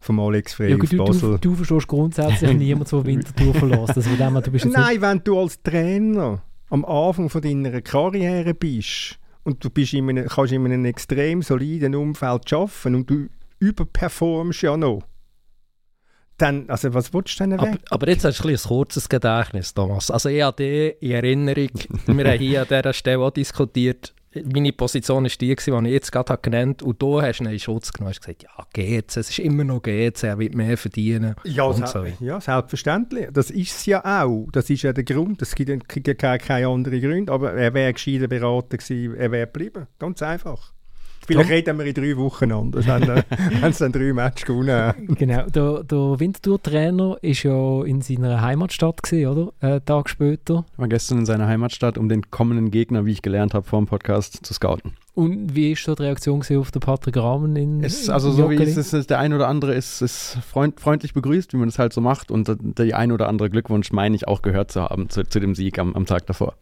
vom Alex Frey ja, auf du, Basel. Du, du verstehst grundsätzlich niemand so Winterthur verlassen. Also dem, du bist Nein, wenn du als Trainer am Anfang von deiner Karriere bist. Und du bist in einem, kannst in einem extrem soliden Umfeld arbeiten und du überperformst ja noch, dann, also was willst du denn aber, aber, jetzt hast du ein, ein kurzes Gedächtnis, Thomas. Also ich habe die in Erinnerung, wir haben hier an dieser Stelle auch diskutiert, meine Position war die, die ich jetzt gerade genannt habe. Und du hast ihn in Schutz genommen und gesagt, ja, GC, es ist immer noch GC, er wird mehr verdienen. Ja, so. ja selbstverständlich. Das ist es ja auch. Das ist ja der Grund. Es gibt ja keine, keine anderen Gründe. Aber er wäre gescheiter beraten gewesen, er wäre geblieben. Ganz einfach. Vielleicht reden wir in drei Wochen anders, wenn, äh, es dann drei Matches gewonnen Genau, der, der Winterthur-Trainer war ja in seiner Heimatstadt, gewesen, oder? Einen Tag später. War gestern in seiner Heimatstadt, um den kommenden Gegner, wie ich gelernt habe, vor dem Podcast zu scouten. Und wie ist so die Reaktion auf den Patrick Rahmen in es, Also so wie es ist, der ein oder andere ist, ist freund, freundlich begrüßt, wie man das halt so macht. Und der ein oder andere Glückwunsch meine ich auch gehört zu haben zu, zu dem Sieg am, am Tag davor.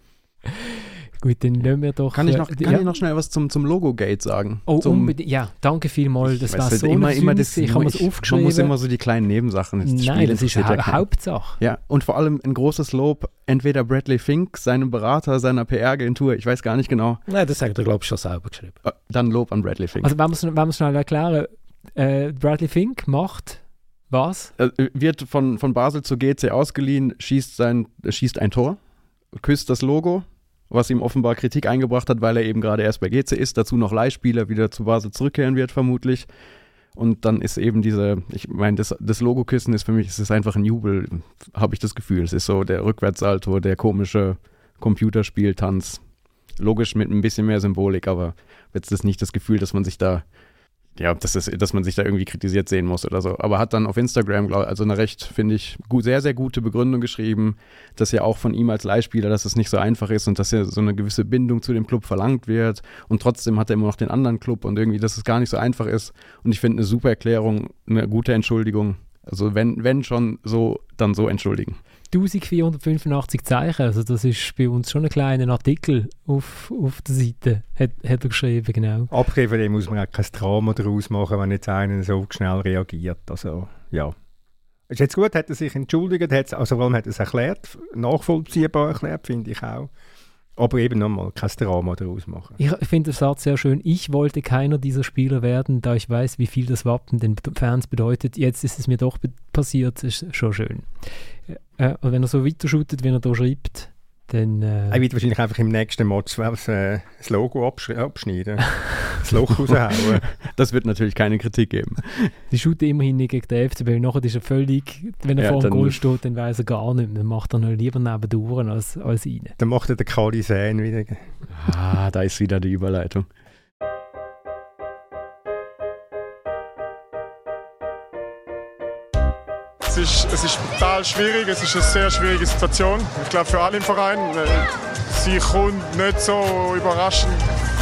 Gut, dann nehmen wir doch. Kann ich noch, äh, kann ja. ich noch schnell was zum, zum Logo-Gate sagen? Oh, unbedingt. Ja, danke vielmals. Das war so immer, immer das, Ich habe es aufgeschrieben. Man muss immer so die kleinen Nebensachen. Nein, das ist eine Hauptsache. Ja, und vor allem ein großes Lob entweder Bradley Fink, seinem Berater, seiner PR-Agentur, ich weiß gar nicht genau. Nein, das hat er, glaube ich, schon selber geschrieben. Äh, dann Lob an Bradley Fink. Also, wenn wir es schnell erklären, äh, Bradley Fink macht was? Er wird von, von Basel zu GC ausgeliehen, schießt, sein, schießt ein Tor, küsst das Logo was ihm offenbar Kritik eingebracht hat, weil er eben gerade erst bei GC ist, dazu noch Leihspieler wieder zu Basel zurückkehren wird, vermutlich. Und dann ist eben diese, ich meine, das, das Logo-Kissen ist für mich, es ist einfach ein Jubel, habe ich das Gefühl. Es ist so der Rückwärtssalto, der komische Computerspieltanz. Logisch mit ein bisschen mehr Symbolik, aber jetzt ist nicht das Gefühl, dass man sich da ja, das ist, dass man sich da irgendwie kritisiert sehen muss oder so. Aber hat dann auf Instagram, glaub, also eine recht, finde ich, gut, sehr, sehr gute Begründung geschrieben, dass ja auch von ihm als Leihspieler, dass es nicht so einfach ist und dass ja so eine gewisse Bindung zu dem Club verlangt wird. Und trotzdem hat er immer noch den anderen Club und irgendwie, dass es gar nicht so einfach ist. Und ich finde eine super Erklärung, eine gute Entschuldigung. Also wenn, wenn schon so, dann so entschuldigen. 1485 Zeichen, also das ist bei uns schon ein kleiner Artikel auf, auf der Seite, hat, hat er geschrieben, genau. Abgesehen dem muss man auch kein Drama daraus machen, wenn jetzt einer so schnell reagiert, also ja. Ist jetzt gut, hat er sich entschuldigt, hat, also vor allem hat er es erklärt, nachvollziehbar erklärt, finde ich auch. Aber eben nochmal, kein Drama daraus machen. Ich finde den Satz sehr schön. Ich wollte keiner dieser Spieler werden, da ich weiß, wie viel das Wappen den Fans bedeutet. Jetzt ist es mir doch passiert. Ist schon schön. Äh, und wenn er so weiter shootet, wie er da schreibt, dann... Äh, er wird wahrscheinlich einfach im nächsten Match das, äh, das Logo abschneiden. das Loch raushauen. Das wird natürlich keine Kritik geben. Die shooten immerhin nicht gegen den FCB. Nachher ist er völlig... Wenn er ja, vor dem Goal steht, dann weiß er gar nicht mehr. Dann macht er noch lieber nebendurch als, als rein. Dann macht er den Kali Säen wieder. Ah, da ist wieder die Überleitung. Ist, es ist total schwierig, es ist eine sehr schwierige Situation. Ich glaube für alle im Verein. Sie kommt nicht so überraschend,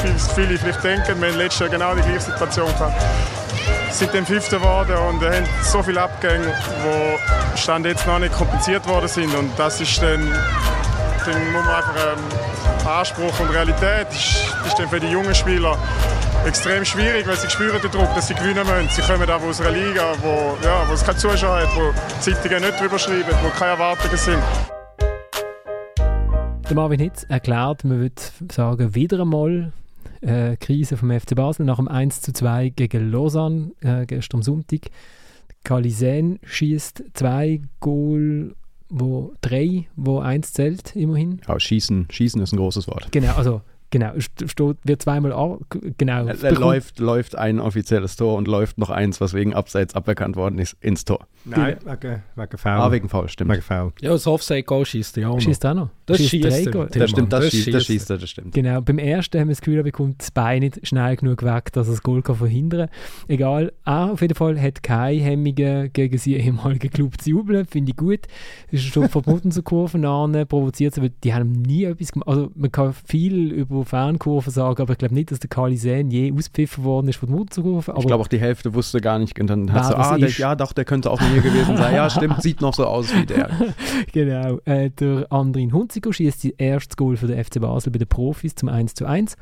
wie viele vielleicht denken. Wir haben letztes Jahr genau die gleiche Situation gehabt. Sind dann Fünfter geworden und haben so viele Abgänge, die Stand jetzt noch nicht kompensiert worden sind. Und das ist dann, dann muss man einfach ähm, Anspruch und Realität ist, ist dann für die jungen Spieler extrem schwierig, weil sie spüren den Druck, dass sie gewinnen müssen. Sie kommen aber aus einer Liga, wo, ja, wo es keine Zuschauer hat, wo Zeitungen nicht drüber schreiben, wo keine Erwartungen sind. Der Marvin Hitz erklärt, man würde sagen, wieder einmal äh, Krise vom FC Basel nach dem 1 zu 2 gegen Lausanne äh, gestern am Sonntag. Kalisen schießt zwei Goal, wo drei, wo eins zählt immerhin. Ja, schießen, schießen ist ein großes Wort. Genau, also Genau, steht, wird zweimal an, genau. Er, er läuft, läuft ein offizielles Tor und läuft noch eins, was wegen Abseits aberkannt worden ist, ins Tor. Nein, wegen, wegen Foul. Ah, wegen Foul, stimmt. Wegen Foul. Ja, das Offside-Goal schießt er auch noch. Schießt er noch? Das schießt er. Das stimmt, das, Das schießt, das schießt er, das stimmt. Genau, beim ersten haben wir das Gefühl, er bekommt das Bein nicht schnell genug weg, dass er das Goal kann verhindern kann. Egal, er auf jeden Fall hat keine Hemmungen gegen seinen ehemaligen Club zu jubeln, finde ich gut. Ist schon verboten zu Kurven an, provoziert, aber die haben nie etwas gemacht. Also man kann viel über Fernkurven sagen, aber ich glaube nicht, dass der Kali Sen je auspfiffen worden ist von der Mutzerkurve. Ich glaube auch die Hälfte wusste gar nicht und dann hat sie, das ah, der, ja doch, der könnte auch hier gewesen sein. Ja, stimmt, sieht noch so aus wie der. genau. Äh, der Andrin Hunziker schießt das erste Goal für den FC Basel bei den Profis zum 1 zu 1.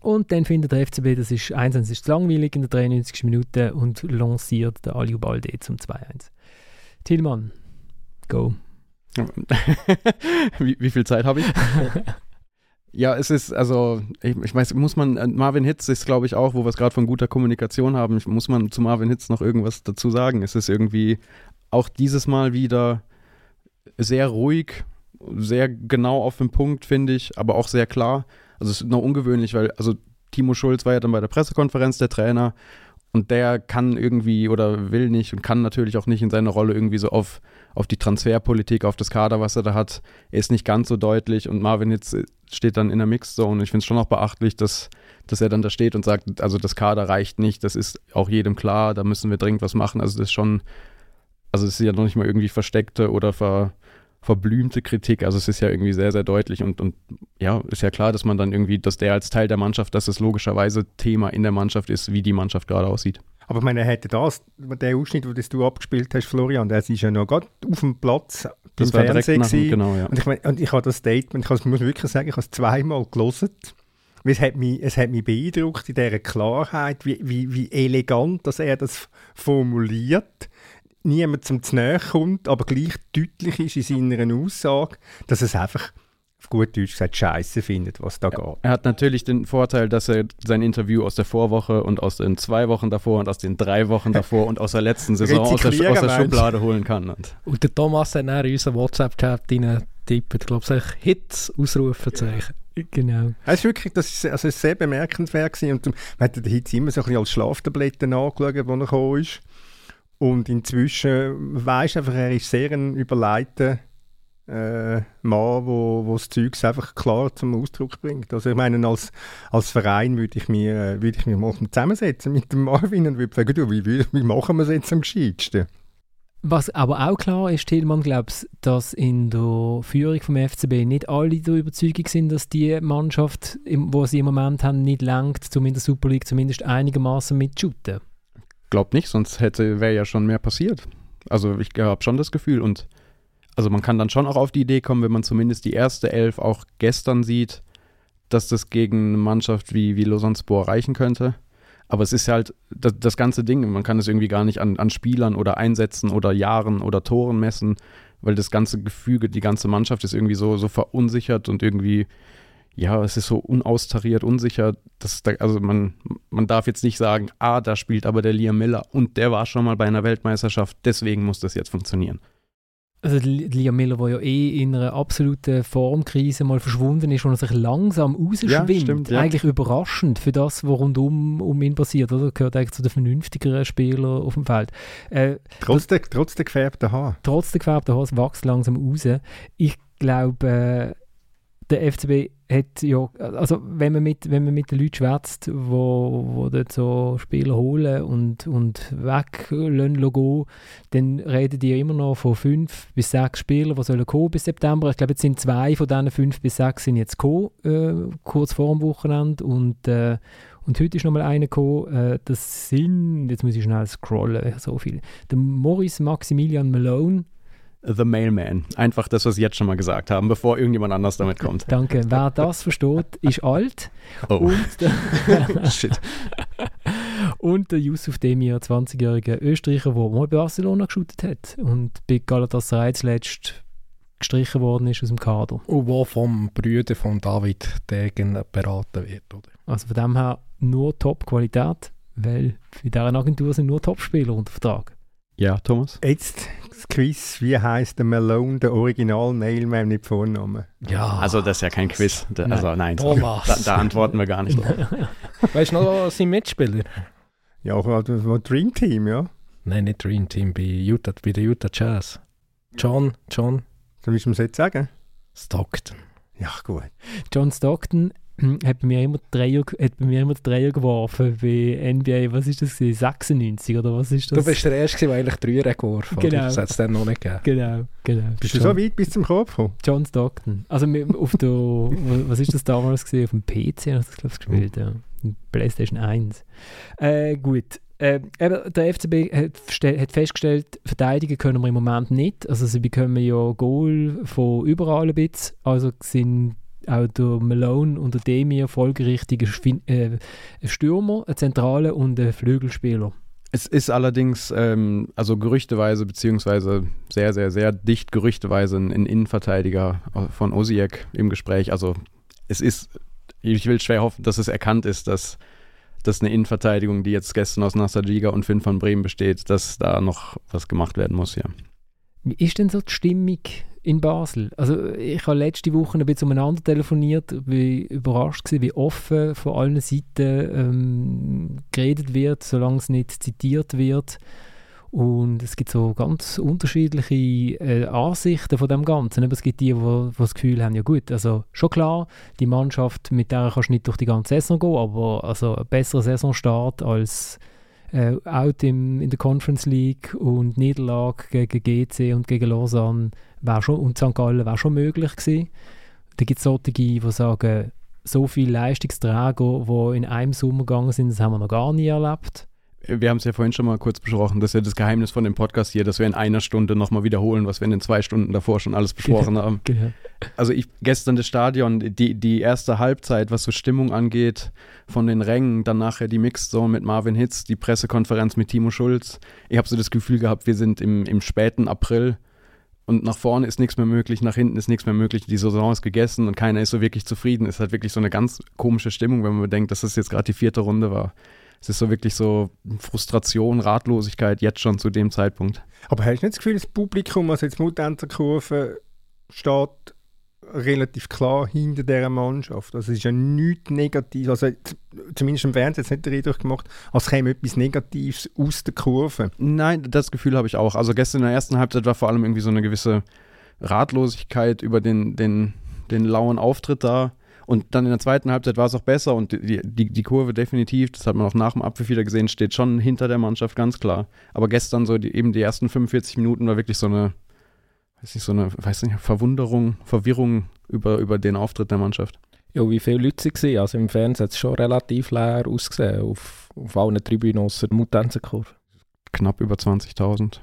Und dann findet der FCB, das ist 1 1 ist zu langweilig in der 93. Minute und lanciert der Ali Balde zum 2-1. Tillmann, go. wie, wie viel Zeit habe ich? Ja, es ist, also, ich, ich weiß, muss man, äh, Marvin Hitz ist, glaube ich, auch, wo wir es gerade von guter Kommunikation haben, muss man zu Marvin Hitz noch irgendwas dazu sagen. Es ist irgendwie auch dieses Mal wieder sehr ruhig, sehr genau auf den Punkt, finde ich, aber auch sehr klar. Also es ist noch ungewöhnlich, weil, also Timo Schulz war ja dann bei der Pressekonferenz der Trainer und der kann irgendwie oder will nicht und kann natürlich auch nicht in seiner Rolle irgendwie so auf, auf die Transferpolitik, auf das Kader, was er da hat. Er ist nicht ganz so deutlich und Marvin jetzt steht dann in der Mixzone. Ich finde es schon auch beachtlich, dass, dass er dann da steht und sagt, also das Kader reicht nicht, das ist auch jedem klar, da müssen wir dringend was machen. Also das ist schon, also es ist ja noch nicht mal irgendwie versteckte oder ver, verblümte Kritik. Also es ist ja irgendwie sehr, sehr deutlich und, und ja, ist ja klar, dass man dann irgendwie, dass der als Teil der Mannschaft, dass es logischerweise Thema in der Mannschaft ist, wie die Mannschaft gerade aussieht. Aber ich meine, er hätte das, der Ausschnitt, den du abgespielt hast, Florian, der ist ja noch gerade auf dem Platz beim Das war direkt Fernsehen nach genau, ja. Und ich, meine, und ich habe das Statement, ich muss wirklich sagen, ich habe es zweimal gelesen. Es hat, mich, es hat mich beeindruckt in dieser Klarheit, wie, wie, wie elegant dass er das formuliert. Niemand zum Nähe kommt, aber gleich deutlich ist in seiner Aussage, dass es einfach, auf gut Deutsch gesagt, Scheiße findet, was da geht. Er hat natürlich den Vorteil, dass er sein Interview aus der Vorwoche und aus den zwei Wochen davor und aus den drei Wochen davor und aus der letzten Saison aus der, aus der? Schublade holen kann. Und Und der Thomas hat dann in unseren WhatsApp-Chat getippt, glaube ich, Hits, Ausrufezeichen. Genau. Es ist wirklich, das ist, also sehr bemerkenswert gewesen. und man hat den Hitz immer so ein bisschen als Schlaftabletten angeschaut, als er gekommen ist. Und inzwischen weisst einfach, er ist sehr ein überleiter äh, Mann, wo, wo das Zeug einfach klar zum Ausdruck bringt. Also ich meine, als, als Verein würde ich mir, äh, würde ich mir mal zusammensetzen mit dem Marvin und würde fragen, du, wie, wie, wie machen wir es jetzt am gescheitsten? Was aber auch klar ist, Tillmann, glaubst dass in der Führung vom FCB nicht alle der Überzeugung sind, dass die Mannschaft, wo sie im Moment haben, nicht langt, um in der Super League zumindest einigermaßen mitzushooten. Glaubt nicht, sonst hätte wäre ja schon mehr passiert. Also ich habe schon das Gefühl und also man kann dann schon auch auf die Idee kommen, wenn man zumindest die erste Elf auch gestern sieht, dass das gegen eine Mannschaft wie, wie Lausanne-Spor reichen könnte. Aber es ist halt das, das ganze Ding, man kann es irgendwie gar nicht an, an Spielern oder Einsätzen oder Jahren oder Toren messen, weil das ganze Gefüge, die ganze Mannschaft ist irgendwie so, so verunsichert und irgendwie, ja, es ist so unaustariert, unsicher. Dass da, also man, man darf jetzt nicht sagen, ah, da spielt aber der Liam Miller und der war schon mal bei einer Weltmeisterschaft, deswegen muss das jetzt funktionieren. Also Li- Liam Miller, der ja eh in einer absoluten Formkrise mal verschwunden ist und er sich langsam rausschwimmt. stimmt, ja. Eigentlich überraschend für das, was rundum um ihn passiert. Oder? Gehört eigentlich zu den vernünftigeren Spielern auf dem Feld. Äh, Trotz der, trotz der gefärbten Haare. trotz der gefärbten Hose wächst langsam raus. Ich glaube, äh, der FCB hat ja, also wenn man mit, wenn man mit den Leuten schwätzt, wo, wo dort so Spieler holen und, und weglassen gehen, dann reden die immer noch von fünf bis sechs Spielern, die sollen kommen bis September. Ich glaube, jetzt sind zwei von diesen fünf bis sechs sind jetzt gekommen, äh, kurz vor dem Wochenende und äh, und heute ist nochmal einer gekommen, äh, das sind, jetzt muss ich schnell scrollen, so viel. Der Maurice Maximilian Malone, The Mailman. Einfach das, was Sie jetzt schon mal gesagt haben, bevor irgendjemand anders damit kommt. danke, wer das versteht, ist alt. Oh, Und der, shit. und der Yusuf Demir, 20-jähriger Österreicher, der mal bei Barcelona geshootet hat und bei Galatasaray zuletzt gestrichen worden ist aus dem Kader. Und wo vom Brüder von David Degen beraten wird, oder? Also von dem her nur Top-Qualität, weil für deren Agentur sind nur Top-Spieler unter Vertrag. Ja, Thomas? Jetzt das Quiz, wie heißt der Malone, der Original Nailman mit Vornamen? Ja. Also das ist ja kein Quiz. Da, also nein, Thomas. da, da antworten wir gar nicht drauf. weißt du noch sein Mitspieler? Ja, auch also Dream Team, ja. Nein, nicht Dream Team, bei, Utah, bei der Utah Jazz. John, John Soll ich es jetzt sagen? Stockton. Ja, gut. John Stockton hat bei mir immer die Dreier, hat bei mir immer Dreier geworfen bei NBA, was ist das gewesen? 96 oder was ist das? Du bist der Erste, der eigentlich Dreier geworfen hat. Genau. Das hat es dann noch nicht gegeben. Genau, genau. Bist du John, so weit bis zum Kopf gekommen? John Stockton. Also auf der, wa- was ist das damals gewesen? Auf dem PC habe ich das glaube ich gespielt, ja. Playstation 1. Äh, gut. Äh, eben, der FCB hat, hat festgestellt, verteidigen können wir im Moment nicht. Also sie bekommen ja Goal von überall ein bisschen. Also sind auch der Malone und der Demir folgerichtige äh, Stürmer, ein Zentrale und ein Flügelspieler. Es ist allerdings, ähm, also gerüchteweise, beziehungsweise sehr, sehr, sehr dicht gerüchteweise ein, Innenverteidiger von Osijek im Gespräch. Also es ist, ich will schwer hoffen, dass es erkannt ist, dass das eine Innenverteidigung, die jetzt gestern aus Nassajiga und Finn von Bremen besteht, dass da noch was gemacht werden muss, ja. Wie ist denn so die Stimmung in Basel? Also ich habe letzte Woche ein bisschen umeinander telefoniert, bin überrascht gewesen, wie offen von allen Seiten ähm, geredet wird, solange es nicht zitiert wird. Und es gibt so ganz unterschiedliche äh, Ansichten von dem Ganzen. Aber es gibt die, die das Gefühl haben, ja gut, also schon klar, die Mannschaft, mit der kannst du nicht durch die ganze Saison gehen, aber also ein besserer Saisonstart als äh, out im, in der Conference League und Niederlage gegen GC und gegen Lausanne schon, und St. Gallen wäre schon möglich gewesen. Da gibt es solche, die sagen, so viele Leistungsträger, die in einem Sommer gegangen sind, das haben wir noch gar nie erlebt. Wir haben es ja vorhin schon mal kurz besprochen, das ist ja das Geheimnis von dem Podcast hier, dass wir in einer Stunde nochmal wiederholen, was wir in den zwei Stunden davor schon alles besprochen haben. Genau. Also ich gestern das Stadion, die, die erste Halbzeit, was so Stimmung angeht, von den Rängen, dann nachher die Mixed Zone mit Marvin Hitz, die Pressekonferenz mit Timo Schulz. Ich habe so das Gefühl gehabt, wir sind im, im späten April und nach vorne ist nichts mehr möglich, nach hinten ist nichts mehr möglich, die Saison ist gegessen und keiner ist so wirklich zufrieden. Es hat wirklich so eine ganz komische Stimmung, wenn man bedenkt, dass das jetzt gerade die vierte Runde war. Es ist so wirklich so Frustration, Ratlosigkeit jetzt schon zu dem Zeitpunkt. Aber hast du nicht das Gefühl, das Publikum, also jetzt Mutanter Kurve, steht relativ klar hinter dieser Mannschaft? Also es ist ja nichts Negatives, also zumindest im Fernsehen hat es nicht den Eindruck gemacht, als käme etwas Negatives aus der Kurve. Nein, das Gefühl habe ich auch. Also gestern in der ersten Halbzeit war vor allem irgendwie so eine gewisse Ratlosigkeit über den, den, den lauen Auftritt da. Und dann in der zweiten Halbzeit war es auch besser und die, die, die Kurve definitiv, das hat man auch nach dem Abpfiff wieder gesehen, steht schon hinter der Mannschaft, ganz klar. Aber gestern so die, eben die ersten 45 Minuten war wirklich so eine, weiß nicht, so eine, weiß nicht, Verwunderung, Verwirrung über, über den Auftritt der Mannschaft. Ja, wie viele Leute waren? Also im Fernsehen hat es schon relativ leer ausgesehen, auf, auf allen Tribünen außer der Mutanzenkurve. Knapp über 20.000.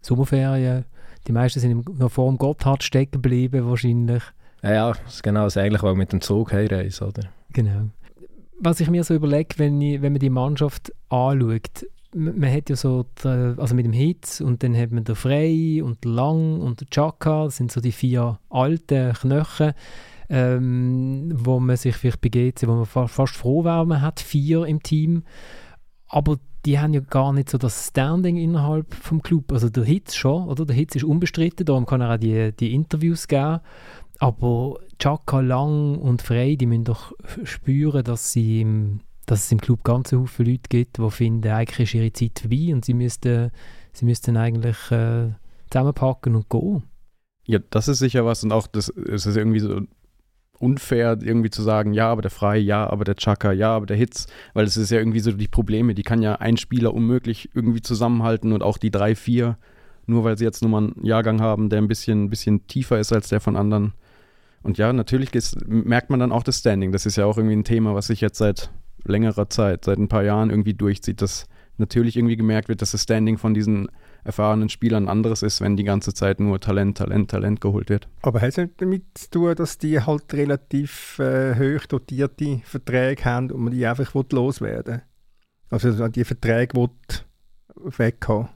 Sommerferien, die meisten sind noch vor dem Gotthard stecken geblieben wahrscheinlich. Ja, ja, das ist genau das eigentlich, weil mit dem Zug heimreisen, oder? Genau. Was ich mir so überlege, wenn, wenn man die Mannschaft anschaut, man, hat ja so, die, also mit dem Hitz und dann hat man den Frey und den Lang und den Chaka, das sind so die vier alten Knochen, ähm, wo man sich vielleicht GC, wo man fa fast froh wäre, man hat vier im Team, aber die haben ja gar nicht so das Standing innerhalb vom Club. Also der Hitz schon, oder? Der Hitz ist unbestritten, darum kann er auch die, die Interviews geben. Aber Chaka, Lang und Frey, die müssen doch spüren, dass, sie im, dass es im Club ganz viele Leute gibt, die finden, eigentlich ist ihre Zeit vorbei und sie müssten, sie müssten eigentlich äh, zusammenpacken und gehen. Ja, das ist sicher was und auch das es ist irgendwie so unfair, irgendwie zu sagen, ja, aber der Frei, ja, aber der Chaka, ja, aber der Hitz, weil es ist ja irgendwie so die Probleme, die kann ja ein Spieler unmöglich irgendwie zusammenhalten und auch die drei, vier, nur weil sie jetzt nur mal einen Jahrgang haben, der ein bisschen, ein bisschen tiefer ist als der von anderen. Und ja, natürlich merkt man dann auch das Standing. Das ist ja auch irgendwie ein Thema, was sich jetzt seit längerer Zeit, seit ein paar Jahren irgendwie durchzieht, dass natürlich irgendwie gemerkt wird, dass das Standing von diesen erfahrenen Spielern anderes ist, wenn die ganze Zeit nur Talent, Talent, Talent geholt wird. Aber hat es damit zu tun, dass die halt relativ äh, hoch dotierte Verträge haben und man die einfach will loswerden Also die Verträge will weghaben?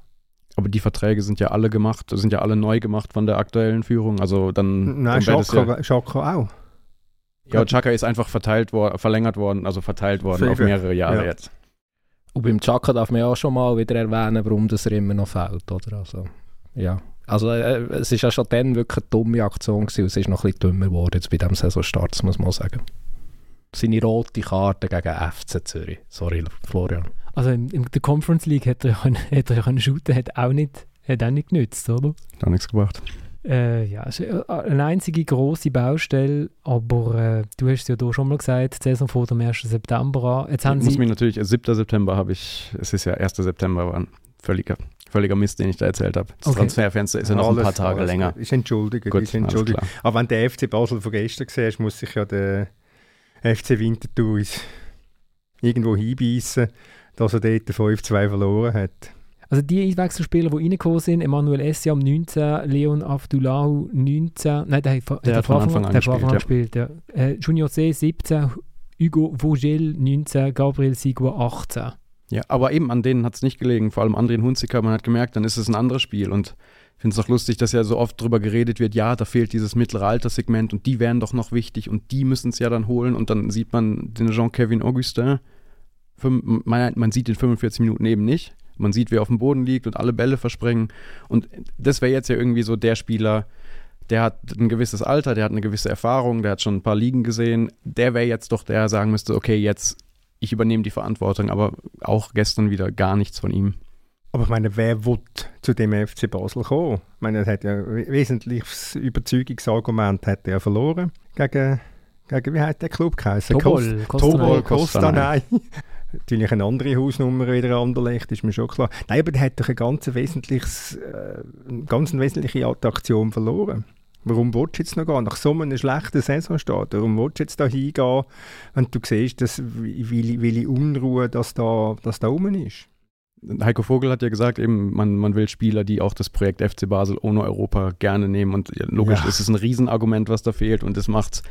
Aber die Verträge sind ja alle gemacht, sind ja alle neu gemacht von der aktuellen Führung. Also dann. Nein, Schaka, ja, Schaka auch. ja, Chaka ist einfach verteilt worden, verlängert worden, also verteilt worden Für- auf mehrere Jahre ja. jetzt. Und beim Chaka darf man ja auch schon mal wieder erwähnen, warum das er immer noch fehlt, oder? Also, ja. Also äh, es ist ja schon dann wirklich eine dumme Aktion gewesen und es ist noch ein bisschen dümmer geworden jetzt bei diesem Saisonstart, muss man sagen. Seine rote Karte gegen FC Zürich. Sorry, Florian. Also in, in der Conference League hätte er, hätte er können shooten, hat auch nicht, hat auch nicht genützt, oder? Da nichts gebracht. Äh, ja, es ist eine einzige grosse Baustelle, aber äh, du hast es ja da schon mal gesagt, die Saison vor dem 1. September an. Jetzt haben Ich muss mich natürlich, äh, 7. September habe ich, es ist ja 1. September, war ein völliger, völliger Mist, den ich da erzählt habe. Das Okay. Transferfenster ist ja noch ein paar Alles- Tage alles länger. gut. Ist entschuldigt, Gut, ist alles entschuldigt. klar. Aber wenn der FC Basel von gestern siehst, muss sich ja der FC Winterthur irgendwo hinbeissen, dass er dort 5-2 verloren hat. also die Einwechselspieler, die reingekommen sind, Emmanuel Essiam 19, Leon Abdullahu 19, nein, der hat, von- Der hat von Anfang an der hat von Anfang an gespielt, gespielt, ja. Äh, Junior C 17, Hugo Vogel 19, Gabriel Sigua 18. Ja, aber eben an denen hat es nicht gelegen, vor allem Andrien Hunziker, man hat gemerkt, dann ist es ein anderes Spiel und ich finde es auch lustig, dass ja so oft drüber geredet wird, ja, da fehlt dieses mittlere Alterssegment und die wären doch noch wichtig und die müssen es ja dann holen und dann sieht man den Jean-Kevin Augustin, man, man sieht in 45 Minuten eben nicht, man sieht, wer auf dem Boden liegt und alle Bälle versprengen und das wäre jetzt ja irgendwie so der Spieler, der hat ein gewisses Alter, der hat eine gewisse Erfahrung, der hat schon ein paar Ligen gesehen, der wäre jetzt doch der, der sagen müsste, okay, jetzt ich übernehme die Verantwortung, aber auch gestern wieder gar nichts von ihm. Aber ich meine, wer will zu dem FC Basel kommen? Ich meine, er hat ja wesentliches Überzeugungsargument hat er verloren gegen, gegen wie heißt der Club geheißen? Tobol. Kostanay. Natürlich eine andere Hausnummer wieder Anderlecht, ist mir schon klar. Nein, aber der hat doch ein ganz wesentliches, äh, eine ganz wesentliche Attraktion verloren. Warum willst du jetzt noch gehen? Nach so einem schlechten Saisonstart, warum willst du jetzt da hingehen, wenn du siehst, dass, wie, wie, wie Unruhe das da, das da rum ist? Heiko Vogel hat ja gesagt, eben, man, man will Spieler, die auch das Projekt FC Basel ohne Europa gerne nehmen. Und logisch, Ja. es ist ein Riesenargument, was da fehlt. Und das macht es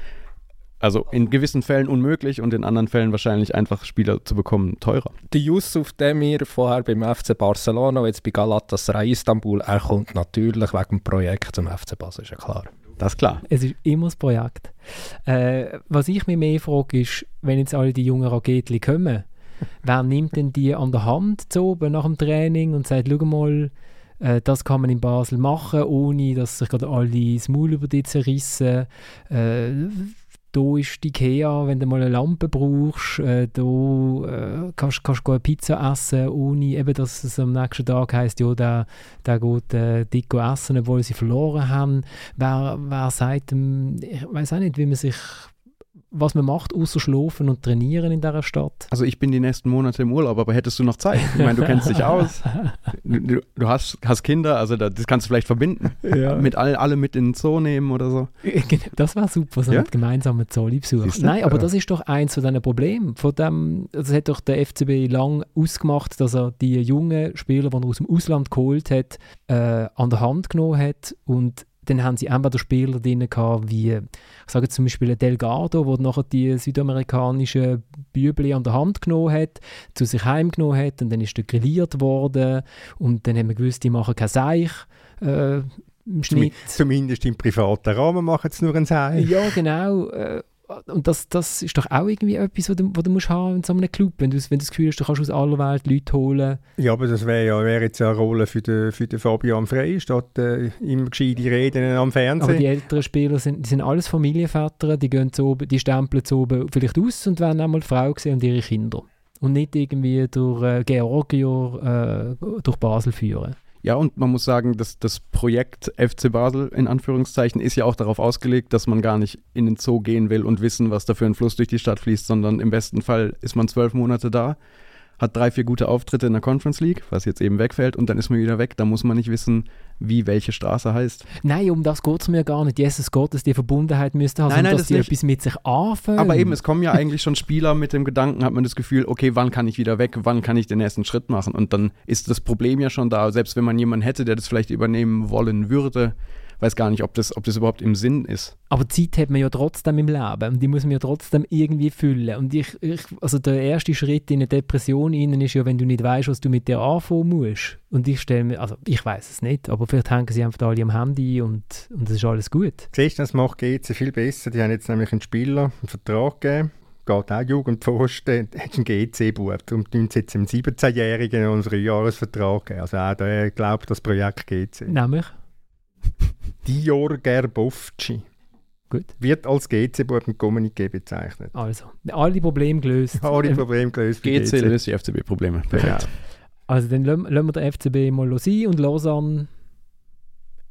also in gewissen Fällen unmöglich und in anderen Fällen wahrscheinlich einfach Spieler zu bekommen teurer. Der Yusuf Demir, vorher beim FC Barcelona, jetzt bei Galatasaray Istanbul, er kommt natürlich wegen dem Projekt zum FC Basel, ist ja klar. Das ist klar. Es ist immer das Projekt. Äh, was ich mir mehr frage, ist, wenn jetzt alle die jungen Raketli kommen, wer nimmt denn die an der Hand zu oben nach dem Training und sagt, schau mal, äh, das kann man in Basel machen, ohne dass sich gerade alle das Maul über die zerrissen. Äh, da ist die Ikea, wenn du mal eine Lampe brauchst, äh, da äh, kannst du eine Pizza essen, ohne eben, dass es am nächsten Tag heisst, ja, der, der geht äh, dick essen, obwohl sie verloren haben. Wer, wer sagt ich weiß auch nicht, wie man sich, was man macht, außer schlafen und trainieren in dieser Stadt. Also ich bin die nächsten Monate im Urlaub, aber hättest du noch Zeit? Ich meine, du kennst dich aus. Du, du, hast, hast Kinder, also da, das kannst du vielleicht verbinden. Ja. Mit alle, alle mit in den Zoo nehmen oder so. Genau, Das wäre super, so Ja? einen gemeinsamen du? Nein, aber das ist doch eins von diesen Problemen. Von dem, das hat doch der FCB lang ausgemacht, dass er die jungen Spieler, die er aus dem Ausland geholt hat, äh, an der Hand genommen hat und dann haben sie entweder Spieler drin gehabt, wie, ich sage zum Beispiel Delgado, der nachher die südamerikanischen Bübli an der Hand genommen hat, zu sich heimgenommen hat und dann ist er grilliert worden und dann haben wir gewusst, die machen kein Seich äh, im Schnitt. Zumindest im privaten Rahmen machen sie nur ein Seil. Ja, genau. äh, Und das, das ist doch auch irgendwie etwas, was du, was du musst haben in so einem Club. Wenn du, wenn du das Gefühl hast, du kannst aus aller Welt Leute holen. Ja, aber das wäre ja, wär jetzt eine Rolle für den, für den Fabian Frey, statt äh, immer gescheite Reden am Aber Fernsehen. die älteren Spieler sind, die sind alles Familienväter, die, gehen zu oben, die stempeln zu oben vielleicht aus und werden einmal Frau sehen und ihre Kinder. Und nicht irgendwie durch äh, Georgier äh, durch Basel führen. Ja, und man muss sagen, dass das Projekt FC Basel in Anführungszeichen ist ja auch darauf ausgelegt, dass man gar nicht in den Zoo gehen will und wissen, was da für ein Fluss durch die Stadt fließt, sondern im besten Fall ist man zwölf Monate da, hat drei, vier gute Auftritte in der Conference League, was jetzt eben wegfällt, und dann ist man wieder weg. Da muss man nicht wissen, wie welche Straße heißt. Nein, um das geht es mir gar nicht. Jesus Gott, dass die Verbundenheit müsste haben, Nein, nein, dass das die nicht. etwas mit sich anfangen. Aber eben, es kommen ja eigentlich schon Spieler mit dem Gedanken, hat man das Gefühl, okay, wann kann ich wieder weg, wann kann ich den ersten Schritt machen? Und dann ist das Problem ja schon da, selbst wenn man jemanden hätte, der das vielleicht übernehmen wollen würde, weiß gar nicht, ob das, ob das überhaupt im Sinn ist. Aber Zeit hat man ja trotzdem im Leben und die muss man ja trotzdem irgendwie füllen. Und ich, ich also der erste Schritt in eine Depression innen ist ja, wenn du nicht weißt, was du mit dir anfangen musst. Und ich stelle mir, also ich weiß es nicht, aber vielleicht hängen sie einfach alle am Handy und, und es ist alles gut. Siehst du, das macht GC viel besser. Die haben jetzt nämlich einen Spieler einen Vertrag gegeben geht auch Jugendpfosten, hat einen GC-Bub, darum tun sie jetzt einem 17-Jährigen einen Jahresvertrag geben. Also auch der glaubt das Projekt GC. Nämlich? Dior Gerbovci. Gut. Wird als GC-Bub im Kommuniqué bezeichnet. Also, alle Probleme gelöst. Alle Probleme gelöst. GC, GC löst die FCB-Probleme. Genau. Also dann lassen, lassen wir den FCB mal sein und Lausanne,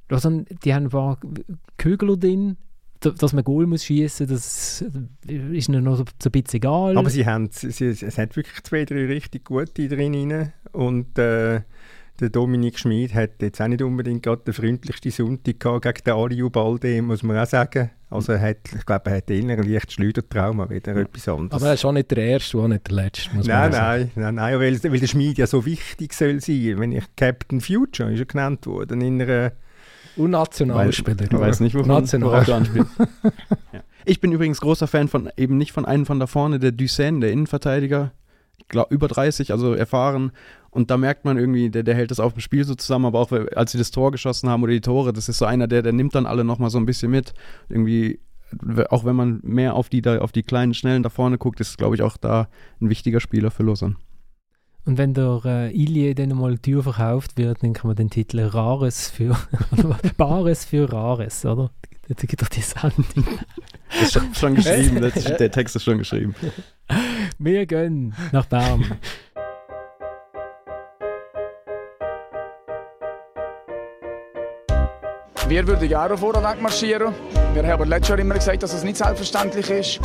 Lausanne, die haben ein paar Kügel drin, dass man Goal muss schießen, das ist ihnen noch so, ein bisschen egal. Aber sie haben, sie, es hat wirklich zwei, drei richtig gute drin und äh, der Dominik Schmid hat jetzt auch nicht unbedingt gerade den freundlichsten Sonntag gehabt gegen den Aliu Balde, muss man auch sagen. Also er hat, ich glaube, er hat eher ein leicht Schleudertrauma, wieder ja. etwas anderes. Aber er ist auch nicht der Erste, auch nicht der Letzte, muss nein, man nein, nein, nein, weil, weil der Schmid ja so wichtig soll sein. Wenn ich Captain Future ist er genannt worden in einer und Nationalspieler. Ich weiß nicht, wovon National. du anspielst. ja. Ich bin übrigens großer Fan von, eben nicht von einem von da vorne, der Ducen, der Innenverteidiger. Ich glaube, über 30, also erfahren. Und da merkt man irgendwie, der, der hält das auf dem Spiel so zusammen, aber auch als sie das Tor geschossen haben oder die Tore, das ist so einer, der, der nimmt dann alle nochmal so ein bisschen mit. Irgendwie, auch wenn man mehr auf die, auf die kleinen Schnellen da vorne guckt, ist, glaube ich, auch da ein wichtiger Spieler für Lausanne. Und wenn der äh, Ilie dann mal die Tür verkauft wird, dann kann man den Titel Rares für Bares für Rares, oder? Jetzt gibt doch die Sendung. Das ist schon geschrieben, der Text ist schon geschrieben. Wir gehen nach Bern. Wir würden gerne vorne wegmarschieren. Wir haben aber letztes Jahr immer gesagt, dass es nicht selbstverständlich ist.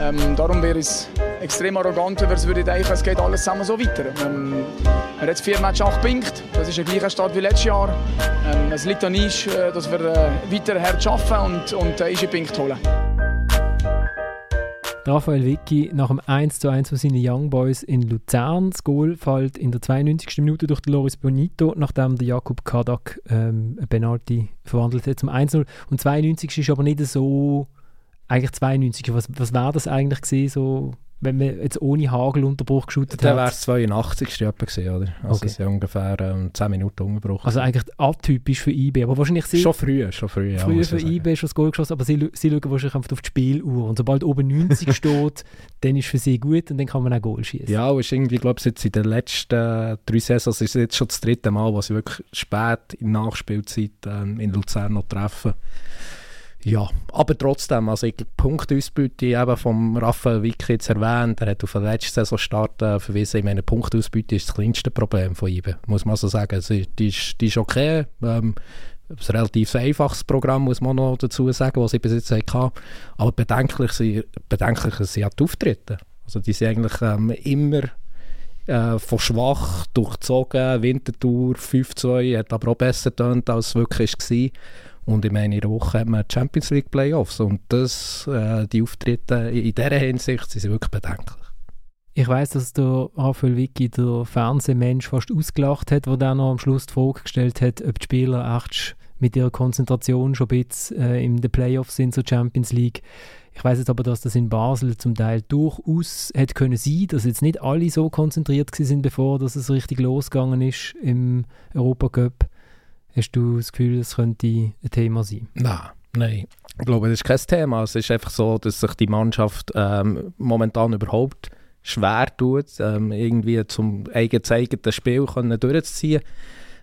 Ähm, darum wäre es extrem arrogant, wenn wir denken, es geht alles zusammen so weiter. Ähm, wir haben jetzt vier Matches, acht Punkte. Das ist der gleiche Start wie letztes Jahr. Ähm, es liegt an uns, äh, dass wir äh, weiter hart arbeiten und, und äh, unsere Punkte holen. Raphael Vicky nach dem 1 zu 1 von seinen Young Boys in Luzern. Das Goal fällt in der 92. Minute durch Loris Bonito, nachdem der Jakub Kadak ähm, eine Penalty verwandelt hat zum 1-0. Und 92 ist aber nicht so, eigentlich 92, was, was wäre das eigentlich gewesen, so wenn man jetzt ohne Hagelunterbruch geschaut hat. Dann wäre es 82. gewesen, oder? Also okay. es ist ungefähr ähm, 10 Minuten Unterbruch. Also eigentlich atypisch für IB, aber wahrscheinlich sie... Schon früh, schon früh, ja, Früher für IB schon das Goal geschossen, aber sie, sie schauen wahrscheinlich einfach auf die Spieluhr und sobald oben 90 steht, dann ist für sie gut und dann kann man auch Goal schießen. Ja, und ist irgendwie, glaube ich, jetzt in den letzten drei Saisons ist es jetzt schon das dritte Mal, wo sie wirklich spät in Nachspielzeit ähm, in Luzern noch treffen. Ja, aber trotzdem, also ich Punktausbeute eben vom Raphael Wick jetzt erwähnt, er hat auf den letzten Saisonstart äh, verwiesen, ich meine, Punktausbeute ist das kleinste Problem von ihm, muss man so sagen. Also, die, ist, die ist okay, ähm, ein relativ einfaches Programm, muss man noch dazu sagen, was ich bis jetzt hatte. Aber bedenklich sind, bedenklich sind die Auftritte. Also die sind eigentlich ähm, immer äh, von schwach durchzogen, Wintertour 5-2, hat aber auch besser getönt, als es wirklich war. Und in einer Woche haben wir Champions League Playoffs und das, äh, die Auftritte in dieser Hinsicht sind wirklich bedenklich. Ich weiß, dass der Raphael Vicky, der Fernsehmensch, fast ausgelacht hat, wo dann noch am Schluss die Frage gestellt hat, ob die Spieler mit ihrer Konzentration schon ein bisschen äh, in den Playoffs sind zur Champions League. Ich weiß jetzt aber, dass das in Basel zum Teil durchaus hätte können sein, dass jetzt nicht alle so konzentriert sind, bevor dass es richtig losgegangen ist im Europacup. Hast du das Gefühl, es könnte ein Thema sein? Nein, nein. Ich glaube, das ist kein Thema. Es ist einfach so, dass sich die Mannschaft ähm, momentan überhaupt schwer tut, ähm, irgendwie zum eigenen Spiel können durchzuziehen.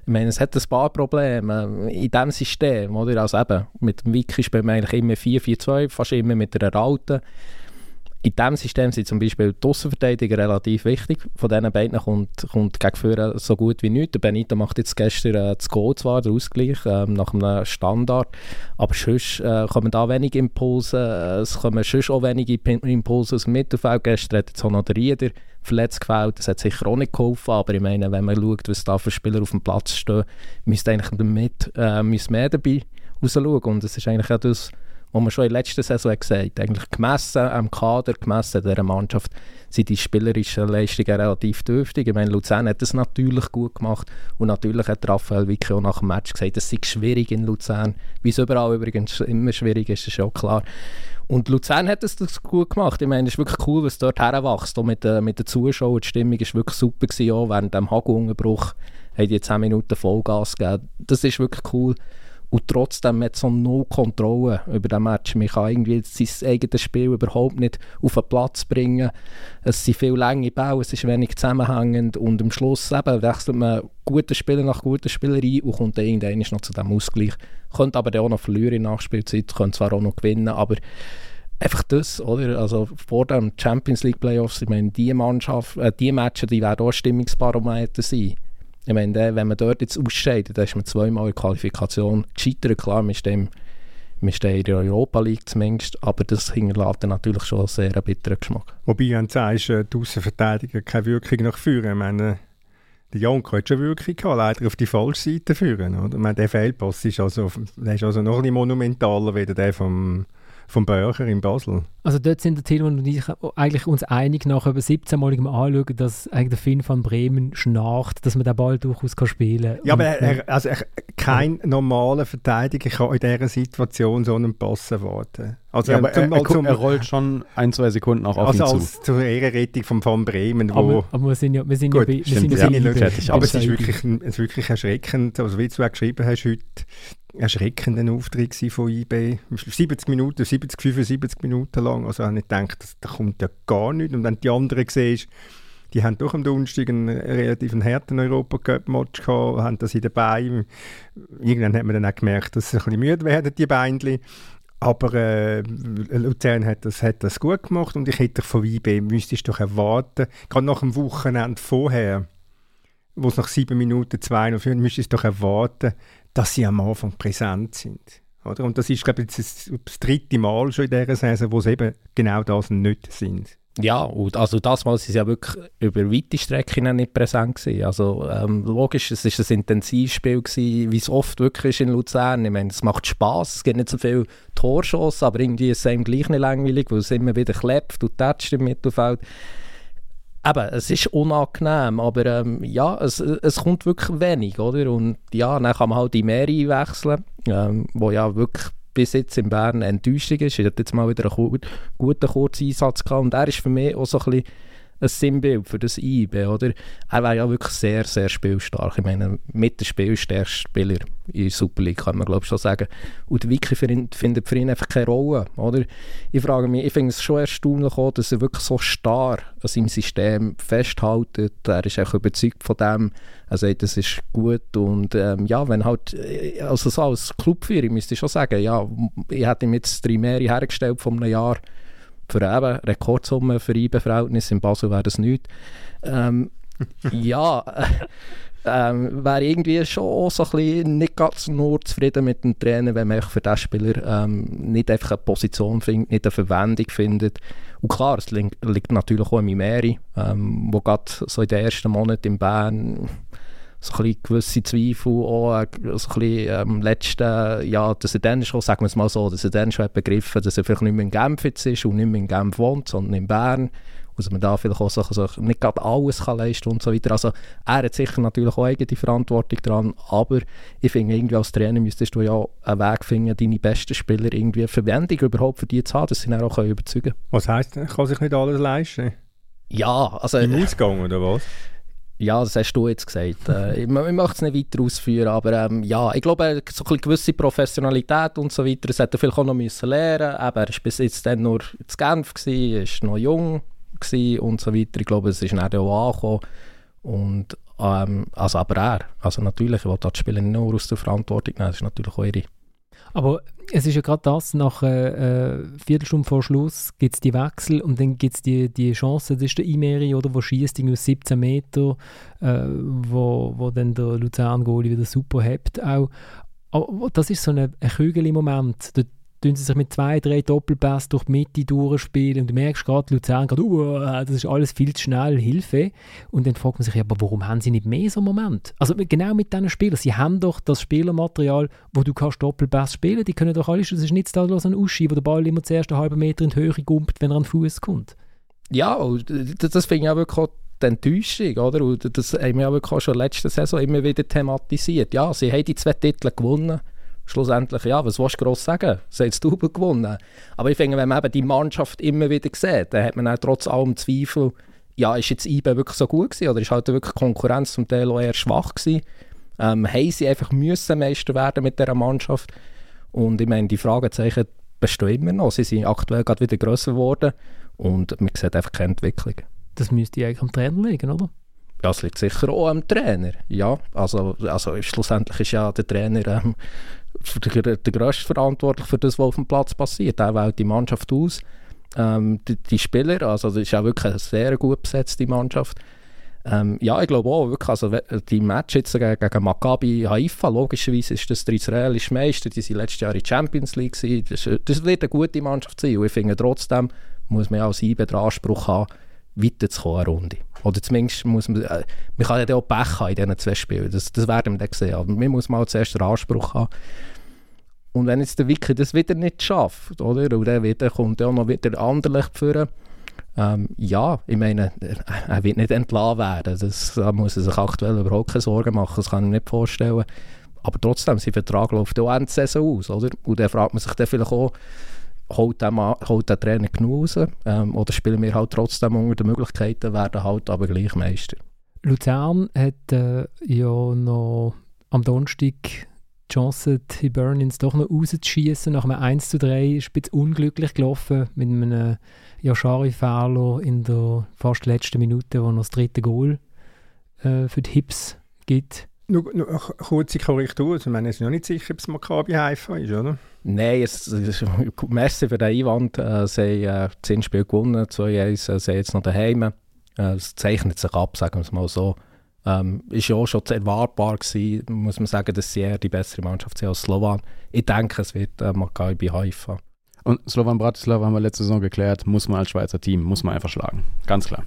Ich meine, es hat ein paar Probleme in diesem System. Oder? Also eben, mit dem Wiki spielt man eigentlich immer 4-4-2, fast immer mit einer Alten in diesem System sind zum Beispiel die Aussenverteidiger relativ wichtig. Von diesen beiden kommt, kommt gegen Führer so gut wie nichts. Der Benito macht jetzt gestern äh, das Goal zwar, der Ausgleich, äh, nach einem Standard, aber sonst äh, kommen da wenige Impulse, äh, es kommen sonst auch wenige Impulse aus dem Mittelfeld. Gestern hat jetzt auch noch der Rieder verletzt gefällt, das hat sicher auch nicht geholfen, aber ich meine, wenn man schaut, was da für Spieler auf dem Platz stehen, müsste eigentlich damit äh, mehr dabei rausschauen und es ist eigentlich auch das wo man schon in der letzten Saison gesagt hat, eigentlich gemessen am Kader, gemessen dieser Mannschaft, sind die spielerischen Leistungen relativ dürftig. Ich meine, Luzern hat das natürlich gut gemacht und natürlich hat Raphael Wicke auch nach dem Match gesagt, es sei schwierig in Luzern, wie es überall übrigens immer schwierig ist, ist auch klar. Und Luzern hat es das gut gemacht. Ich meine, es ist wirklich cool, was dort herwächst. Auch mit, äh, mit den Zuschauern, die Stimmung war wirklich super. Gewesen, auch während dem Hagelunterbruch haben die 10 Minuten Vollgas gegeben. Das ist wirklich cool. Und trotzdem hat so null Kontrolle über den Match. Man kann irgendwie sein eigenes Spiel überhaupt nicht auf den Platz bringen. Es sind viele lange Bälle, es ist wenig zusammenhängend und am Schluss eben wechselt man gute Spieler nach guten Spieler ein und kommt dann irgendwann noch zu diesem Ausgleich. Könnte aber auch noch verlieren in Nachspielzeit, könnte zwar auch noch gewinnen, aber einfach das, oder? Also vor den Champions League Playoffs, ich meine, die Mannschaft, äh, die Matches, die werden auch Stimmungsbarometer sein. Ich meine, wenn man dort jetzt ausscheidet, dann ist man zweimal in Qualifikation gescheitert. Klar, wir stehen in der Europa League zumindest, aber das hinterlässt natürlich schon einen sehr bitteren Geschmack. Wobei, wenn du sagst, äh, die Außenverteidiger keine Wirkung nach vorne, ich meine, der Janko hat schon Wirkung gehabt, leider auf die falsche Seite führen. Oder? Ich meine, der Fehlpass ist also, der ist also noch ein monumentaler als der vom vom Börcher in Basel. Also dort sind der Tilman und ich eigentlich uns einig nach über 17-maligem Anschauen, dass eigentlich der Finn van Bremen schnarcht, dass man den Ball durchaus kann spielen kann. Ja, aber er, also er, kein normaler Verteidiger kann in dieser Situation so einen Pass erwarten. Also ja, aber er, er, zum, er, rollt schon ein, zwei Sekunden auch auf also ihn zu. Also zur Ehrenrettung von Van Bremen. Wo aber, aber wir sind ja, wir sind gut, ja, wir sind ja, ja, aber es ist wirklich, es ist wirklich erschreckend, also wie du auch geschrieben hast heute, erschreckenden Auftritt von IB. 70 Minuten, 70, 75 Minuten lang. Also habe ich gedacht, da kommt ja gar nichts. Und wenn die anderen siehst, die haben doch am Donnerstag einen relativ harten Europacup-Match gehabt, haben das in den Beinen. Irgendwann hat man dann auch gemerkt, dass sie ein bisschen müde werden, die Beinchen. Aber äh, Luzern hat das, hat das gut gemacht und ich hätte von IB, müsstest doch erwarten, gerade nach dem Wochenende vorher, wo es nach sieben Minuten 2 noch führen, müsstest du doch erwarten, dass sie am Anfang präsent sind. Oder? Und das ist, glaube ich, das, das dritte Mal schon in dieser Saison, wo sie eben genau das nicht sind. Ja, und also das Mal sind sie ja wirklich über weite Strecken nicht präsent gewesen. Also ähm, logisch, es war ein Intensivspiel wie es oft wirklich ist in Luzern. Ich meine, es macht Spaß, es gibt nicht so viele Torschuss, aber irgendwie ist es einem gleich nicht langweilig, weil es immer wieder klebt und tätscht im Mittelfeld eben, es ist unangenehm, aber ähm, ja, es, es kommt wirklich wenig, oder? Und ja, dann kann man halt die Meri wechseln, ähm, wo ja wirklich bis jetzt in Bern Enttäuschung ist. Er hat jetzt mal wieder einen guten Kurzeinsatz gehabt und er ist für mich auch so ein bisschen ein Sinnbild für das IB, oder? Er war ja wirklich sehr, sehr spielstark. Ich meine, mit der spielstärkste Spieler in der Super League, kann man glaube ich schon sagen. Und Wiki findet für ihn einfach keine Rolle, oder? Ich frage mich, ich finde es schon erstaunlich auch, dass er wirklich so starr an seinem System festhält. Er ist auch überzeugt von dem. Er sagt, das ist gut und ähm, ja, wenn halt, äh, also so als Clubführer müsste ich schon sagen, ja, ich hätte ihm jetzt drei Meere hergestellt von einem Jahr, für eben Rekordsumme für IB-Verhältnis. In Basel wäre das nichts. Ähm, ja, ähm, wäre irgendwie schon so ein bisschen nicht ganz nur zufrieden mit dem Trainer, wenn man für diesen Spieler ähm, nicht einfach eine Position findet, nicht eine Verwendung findet. Und klar, es liegt, liegt natürlich auch in Mimeri, ähm, wo gerade so in den ersten Monaten in Bern so ein gewisse Zweifel auch, äh, so ein bisschen ähm, letzten, ja, dass er dann schon, sagen wir es mal so, dass er dann schon hat begriffen dass er vielleicht nicht mehr in Genf jetzt ist und nicht mehr in Genf wohnt, sondern in Bern. Und dass man da vielleicht auch so, so nicht gerade alles kann leisten und so weiter. Also er hat sicher natürlich auch eigene Verantwortung dran, aber ich finde, irgendwie als Trainer müsstest du ja einen Weg finden, deine besten Spieler irgendwie Verwendung überhaupt für die zu haben, dass sie dann auch überzeugen können. Was heisst, kann sich nicht alles leisten? Ja, also... Im Ausgang oder was? Ja, das hast du jetzt gesagt. äh, ich, ich möchte es nicht weiter ausführen, aber ähm, ja, ich glaube, so eine gewisse Professionalität und so weiter, das hätte er vielleicht auch noch lernen müssen. Er war bis jetzt dann nur in Genf, gewesen, ist noch jung und so weiter. Ich glaube, es ist dann auch angekommen. Und, ähm, also aber er, also natürlich, ich will das Spiel nicht nur aus der Verantwortung nehmen, das ist natürlich auch ihre. Aber es ist ja gerade das, nach äh, äh, Viertelstunde vor Schluss gibt es die Wechsel und dann gibt es die, die Chance, das ist der Imeri, oder, wo schießt aus 17 Meter, äh, wo, wo dann der Luzern-Goalie wieder super hebt auch. Aber das ist so ein, ein Kügel im Moment. Der, tun sie sich mit zwei, drei Doppelpass durch die Mitte durchspielen und du merkst gerade, Luzern gerade, uh, das ist alles viel zu schnell, Hilfe. Und dann fragt man sich, aber warum haben sie nicht mehr so einen Moment? Also genau mit diesen Spielern, sie haben doch das Spielermaterial, wo du kannst Doppelpass spielen, die können doch alles, das ist nicht da ein Uschi, wo der Ball immer zuerst einen halben Meter in die Höhe gumpt, wenn er an den Fuß kommt. Ja, das, finde ich auch wirklich die Enttäuschung, oder? Das haben wir auch schon letzte Saison immer wieder thematisiert. Ja, sie haben die zwei Titel gewonnen. Schlussendlich, ja, was willst du gross sagen? Sie haben das Double gewonnen. Aber ich finde, wenn man eben die Mannschaft immer wieder sieht, dann hat man auch trotz allem Zweifel, ja, ist jetzt IBE wirklich so gut gewesen oder ist halt wirklich Konkurrenz zum Teil auch eher schwach gewesen? Ähm, haben sie einfach müssen Meister werden mit dieser Mannschaft? Und ich meine, die Fragezeichen bestehen immer noch. Sie sind aktuell gerade wieder grösser geworden und man sieht einfach keine Entwicklung. Das müsste eigentlich am Trainer liegen, oder? Ja, es liegt sicher auch am Trainer. Ja, also, also schlussendlich ist ja der Trainer ähm, der, der grösste verantwortlich für das, was auf dem Platz passiert. Er wählt die Mannschaft aus. Ähm, die, die, Spieler, also das ist auch wirklich eine sehr gut besetzte Mannschaft. Ähm, ja, ich glaube auch, wirklich, also die Match jetzt gegen, gegen Maccabi Haifa, logischerweise ist das der israelische Meister, die sind letztes Jahr in der Champions League das, das, wird eine gute Mannschaft sein und ich finde trotzdem muss man als IBE den Anspruch haben, weiterzukommen, eine Runde. Oder zumindest muss man, äh, man kann ja auch Pech haben in diesen zwei Spielen, das, das werden wir dann sehen, aber man muss mal zuerst den Anspruch haben. Und wenn jetzt der Wiki das wieder nicht schafft, oder, und dann, wieder, kommt auch noch wieder Anderlecht führen, ähm, ja, ich meine, er wird nicht entlassen werden, das, da muss er sich aktuell überhaupt keine Sorgen machen, das kann ich mir nicht vorstellen. Aber trotzdem, sein Vertrag läuft auch Ende Saison aus, oder? Und dann fragt man sich dann vielleicht auch, holt der, Mann, holt der Trainer genug raus? Ähm, oder spielen wir halt trotzdem unter den Möglichkeiten, werden halt aber gleich Meister? Luzern hat äh, ja noch am Donnerstag die Chance, die Burnins doch noch rauszuschießen. Nach einem 1 zu 3 ist bisschen unglücklich gelaufen mit einem Yashari-Fehler in der fast letzten Minute, wo noch das dritte Goal äh, für die Hips gibt. Nur, nur eine kurze Korrektur. Also, ich meine, es ist noch nicht sicher, ob es Maccabi Haifa ist, oder? Nein, es, es, merci für den Einwand. Äh, sie haben äh, 10 Spiele gewonnen, 2-1, äh, sie sind jetzt noch daheim. Äh, es zeichnet sich ab, sagen wir es mal so. Ähm, ist ja auch schon erwartbar gewesen, muss man sagen, dass sie eher die bessere Mannschaft sind als Slovan. Ich denke, es wird äh, Maccabi Haifa. Und Slovan Bratislava haben wir letzte Saison geklärt, muss man als Schweizer Team, muss man einfach schlagen. Ganz klar.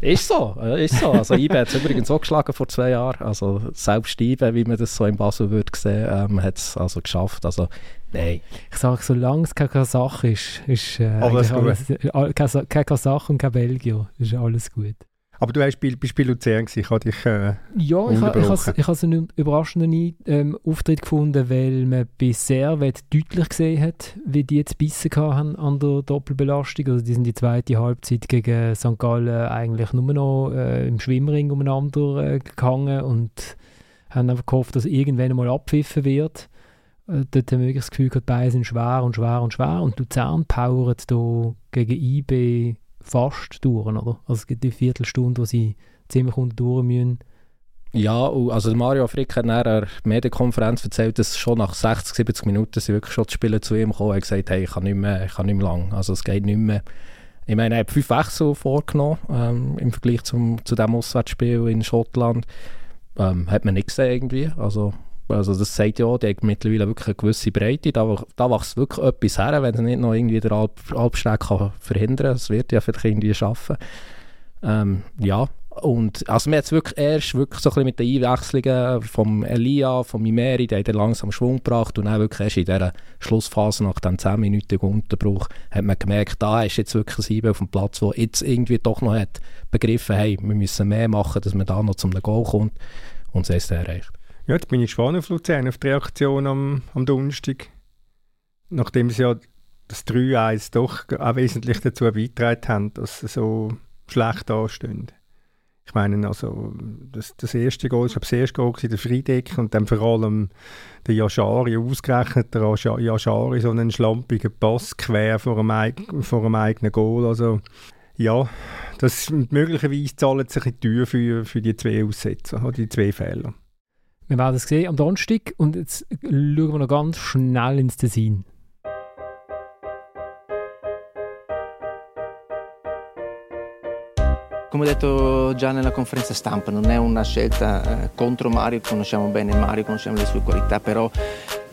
Ist so, ist so. Also IBE hat es übrigens auch geschlagen vor zwei Jahren. Also selbst IBE, wie man das so in Basel würde sehen, ähm, hat es also geschafft. Also nein. Ich sage, solange es keine Sache ist, ist äh, alles, alles äh, keine, keine Sache und kein Belgier, ist alles gut. Aber du warst bei, bei Luzern, ich habe dich äh, Ja, ich habe ich ha, einen überraschenden ähm, Auftritt gefunden, weil man bei Servet deutlich gesehen hat, wie die jetzt bissen haben an der Doppelbelastung. Also die sind die zweite Halbzeit gegen St. Gallen eigentlich nur noch äh, im Schwimmring umeinander äh, gegangen und haben einfach gehofft, dass irgendwann mal abpfiffen wird. Äh, dort haben wir das Gefühl gehabt, beide sind schwer und schwer und schwer und Luzern powert hier gegen IB fast durch, oder? Also es gibt die Viertelstunde, wo sie ziemlich unter durch müssen. Ja, also Mario Frick hat in einer Medienkonferenz erzählt, dass schon nach 60, 70 Minuten sie wirklich schon die Spieler zu ihm gekommen und gesagt hey, ich kann nicht mehr, ich kann nicht mehr lang, also es geht nicht mehr. Ich meine, er hat fünf Wechsel vorgenommen ähm, im Vergleich zum, zu dem Auswärtsspiel in Schottland. Ähm, hat man nicht gesehen irgendwie, also also das sagt ja auch, die hat mittlerweile wirklich eine gewisse Breite. Da, da wächst wirklich etwas her, wenn sie nicht noch irgendwie den Alp, Alpsteg kann verhindern kann. Das wird ja vielleicht irgendwie schaffen. Ähm, ja, und also hat es wirklich erst wirklich so ein bisschen mit den Einwechslungen vom Elia, vom Imeri, der hat dann langsam Schwung gebracht und dann wirklich erst in dieser Schlussphase nach dem 10 Minuten Unterbruch hat man gemerkt, da ist jetzt wirklich ein Sieben auf dem Platz, der jetzt irgendwie doch noch hat begriffen, hey, wir müssen mehr machen, dass man da noch zum Goal kommt und es ist erreicht. Ja, jetzt bin ich gespannt auf Luzern, auf die Reaktion am, am Donnerstag. Nachdem sie ja das 3-1 doch auch wesentlich dazu beigetragen haben, dass sie so schlecht dastehen. Ich meine, also das, das erste Goal, glaube, das erste Goal war der Friedeck und dann vor allem der Yashari, ausgerechnet der Yashari, so einen schlampigen Pass quer vor einem, vor einem eigenen Goal. Also ja, das möglicherweise zahlt sich die Tür für, für die zwei Aussätze, die zwei Fehler. Wir werden es sehen am Donnerstag und jetzt schauen wir noch ganz schnell ins Design. Come detto già nella conferenza stampa, non è una scelta eh, contro Mario, conosciamo bene Mario, conosciamo le sue qualità, però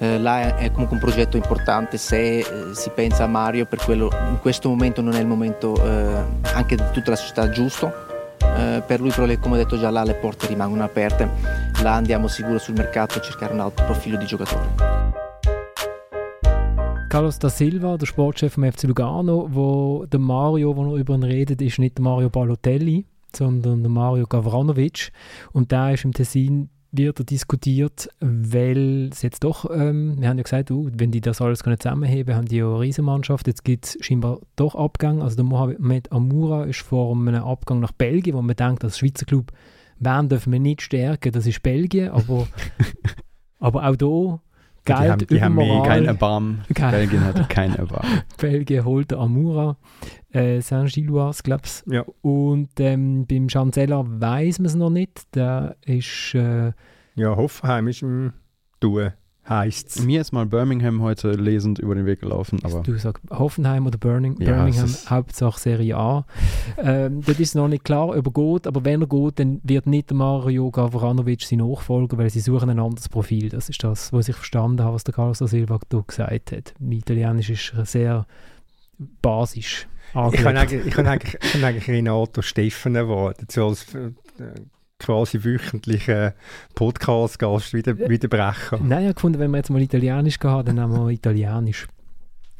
Eh, là è comunque un progetto importante se eh, si pensa a Mario, per quello in questo momento non è il momento eh, anche di tutta la società giusto. Eh, per lui però, come ho detto già là, le porte rimangono aperte. Là andiamo sicuro sul mercato a cercare un altro profilo di giocatore. Carlos da Silva, der Sportchef vom FC Lugano, wo der Mario, wo er über ihn redet, ist nicht Mario Balotelli, sondern der Mario Gavranovic. Und der ist im Tessin wird diskutiert, weil es jetzt doch, ähm, wir haben ja gesagt, uh, wenn die das alles zusammenheben haben die ja eine Riesenmannschaft, jetzt gibt es scheinbar doch Abgang. Also der Mohamed Amoura ist vor einem Abgang nach Belgien, wo man denkt, als Schweizer Club, wen dürfen wir nicht stärken, das ist Belgien, aber, aber auch Geld die haben, die haben kein Erbarmen. Kein- Belgien hatte kein Erbarmen. Belgien holt den Amoura, äh, Saint-Gilloise, glaube ich. Ja. Und ähm, beim Chancellor weiß man es noch nicht. Der ist, äh, Ja, Hoffenheim ist im Tun, heisst es. Mir ist mal Birmingham heute lesend über den Weg gelaufen, aber du sagst Hoffenheim oder Birning, Ja, Birmingham, Hauptsache Serie A. ähm, dort ist noch nicht klar, ob er geht, aber wenn er geht, dann wird nicht der Mario Gavranovic sein Nachfolger, weil sie suchen ein anderes Profil. Das ist das, was ich verstanden habe, was der Carlos da Silva da gesagt hat. Im Italienisch ist er sehr basisch Ich kann angelegt. eigentlich, ich kann eigentlich, ich kann eigentlich Renato Steffen erwarten, so als äh, quasi wöchentlicher Podcast-Gast wie der, wie der Brecher. Nein, ich habe gefunden, wenn wir jetzt mal Italienisch gehabt dann nehmen wir Italienisch.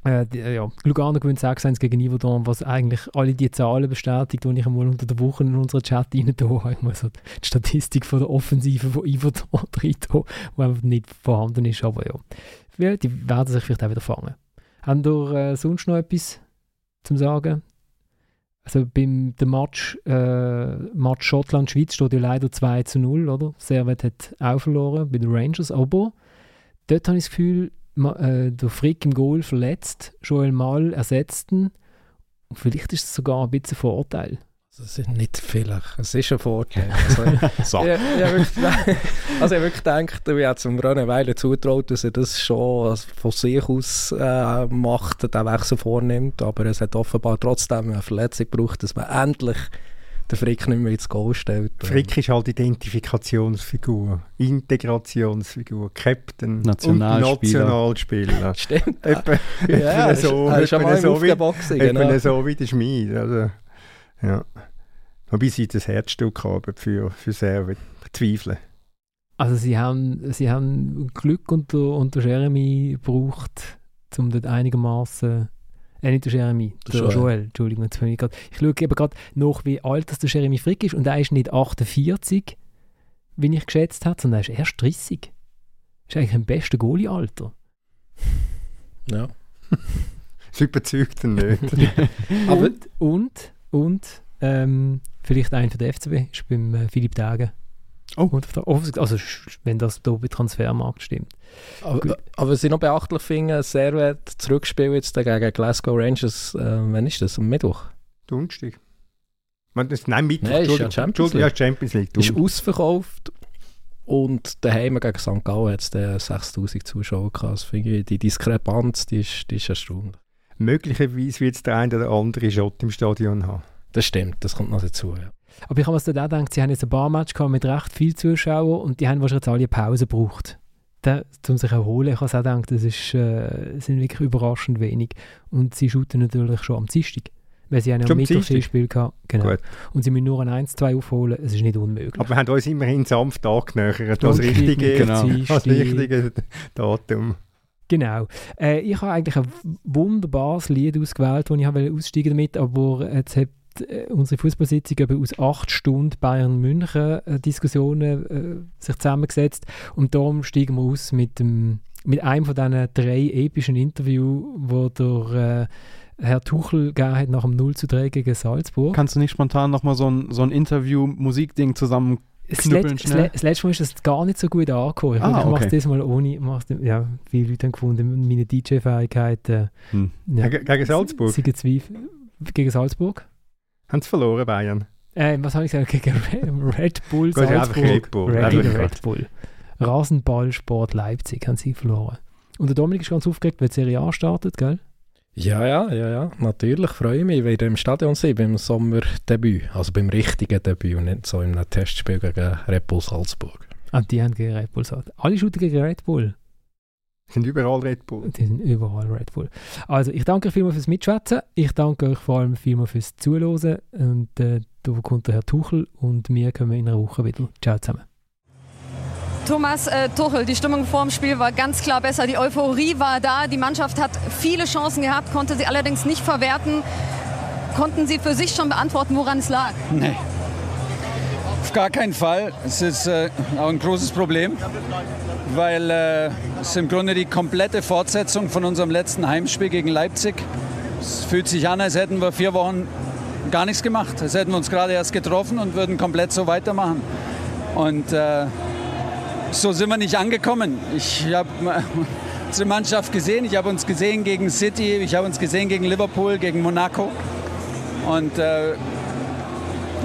Äh, die, äh, ja, Lugano gewinnt 6-1 gegen Yverdon, was eigentlich alle die Zahlen bestätigt, die ich einmal unter der Woche in unseren Chat rein tue. Ich muss so die Statistik von der Offensive von Yverdon rein tun, die einfach nicht vorhanden ist, aber ja. ja. Die werden sich vielleicht auch wieder fangen. Haben ihr äh, sonst noch etwas zum Sagen? Also beim dem Match, äh, Match Schottland-Schweiz steht ja leider 2 zu 0, oder? Servet hat auch verloren bei den Rangers, aber dort habe ich das Gefühl, ma, äh, der Frick im Goal verletzt, Joel Mal ersetzt vielleicht ist es sogar ein bisschen ein Vorteil. Das ist nicht vielleicht, es ist ein Vorteil. Also, so. ja, ja, wirklich, also ich habe wirklich gedacht, ich habe zum René Weiler zutraut, dass er das schon von sich aus äh, macht, den Wechsel vornimmt, aber es hat offenbar trotzdem eine Verletzung gebraucht, dass man endlich den Frick nicht mehr ins Goal stellt. Frick ist halt Identifikationsfigur, Integrationsfigur, Captain Nationalspieler. und Nationalspieler. Stimmt. Etwa, ja, etwa so, er ist schon etwa so wie, etwa genau. so wie der Schmied. Also, ja. Wobei sie das Herzstück haben für, für Servet. Zweifle. Also sie haben, sie haben Glück unter, unter Jeremy gebraucht, um dort einigermaßen äh, nicht der Jeremy, Der der, Joel. Joel. Entschuldigung, jetzt bin ich gerade. Ich schaue eben gerade nach, wie alt das der Jeremy Frick ist und er ist nicht 48, wie ich geschätzt habe, sondern er ist erst 30. Ist eigentlich ein bester Goalie-Alter. Ja. Das überzeugt ihn nicht. Aber- und, und, und ähm, vielleicht einer für den FCB ist beim äh, Philipp Dage. Oh. Der- Also wenn das hier bei Transfermarkt stimmt. Aber, Gut. aber was ich noch beachtlich finde, Servet zurückspielen jetzt gegen Glasgow Rangers, äh, wann ist das? Am Mittwoch? Das, nein, Mittwoch. Nein, ist ja Entschuldigung. Champions Entschuldigung, ja, Champions League. Ist ausverkauft und daheim gegen St. Gallen hat es 6000 Zuschauer gehabt. Das finde ich, die Diskrepanz, die ist, die ist erstaunlich. Möglicherweise wird es der eine oder andere Schott im Stadion haben. Das stimmt, das kommt noch dazu. Ja. Aber ich habe mir so auch gedacht, sie haben jetzt ein paar Matches gehabt mit recht vielen Zuschauern und die haben wahrscheinlich jetzt alle eine Pause gebraucht. Da, um sich erholen. Ich habe auch gedacht, das ist, äh, sind wirklich überraschend wenig. Und sie shooten natürlich schon am Dienstag. Weil sie haben ja am Mittwoch Spiel gehabt. Genau. Gut. Und sie müssen nur ein 1-2 aufholen. Es ist nicht unmöglich. Aber wir haben uns immerhin sanft angenähert. Das richtige, Genau. das richtige Datum. Genau. Äh, ich habe eigentlich ein wunderbares Lied ausgewählt, das ich habe aussteigen damit, aber jetzt hat äh, unsere Fußballsitzung aus acht Stunden Bayern München äh, Diskussionen äh, sich zusammengesetzt und darum steigen wir aus mit dem mit einem von diesen drei epischen Interviews, wo der äh, Herr Tuchel gegeben hat nach dem 0 zu 3 gegen Salzburg. Kannst du nicht spontan nochmal so ein, so ein Interview-Musikding zusammen knüppeln das, schnell? Das letzte Mal ist das gar nicht so gut angekommen. Ich, Ah, ich mache es okay. diesmal ohne. mach's Ja, viele Leute haben gefunden, meine DJ-Fähigkeiten. Hm. Ja. Gegen, Salzburg. Sie Zweifel. Gegen Salzburg? Haben sie verloren, Bayern? Äh, was habe ich gesagt? Gegen Re- Red Bull Salzburg. Red Bull. Red, Red. Red Bull. Rasenballsport Leipzig haben sie verloren. Und der Dominik ist ganz aufgeregt, weil die Serie A startet, gell? Ja, ja, ja, ja, natürlich freue ich mich, weil ich im Stadion sein beim Sommerdebüt, also beim richtigen Debüt und nicht so in einem Testspiel gegen Red Bull Salzburg. Ah, die haben gegen Red Bull gesagt. Alle shooten gegen Red Bull. sind überall Red Bull. Die sind überall Red Bull. Also, ich danke euch vielmals fürs Mitschwätzen. Ich danke euch vor allem vielmals fürs Zuhören. Und äh, da kommt der Herr Tuchel und wir kommen in einer Woche wieder. Ciao zusammen. Thomas äh, Tuchel, die Stimmung vor dem Spiel war ganz klar besser. Die Euphorie war da. Die Mannschaft hat viele Chancen gehabt, konnte sie allerdings nicht verwerten. Konnten Sie für sich schon beantworten, woran es lag? Nee. Auf gar keinen Fall. Es ist äh, auch ein großes Problem, weil äh, es im Grunde die komplette Fortsetzung von unserem letzten Heimspiel gegen Leipzig. Es fühlt sich an, als hätten wir vier Wochen gar nichts gemacht. Als hätten wir uns gerade erst getroffen und würden komplett so weitermachen. Und äh, so sind wir nicht angekommen. Ich habe unsere Mannschaft gesehen, ich habe uns gesehen gegen City, ich habe uns gesehen gegen Liverpool, gegen Monaco. Und äh,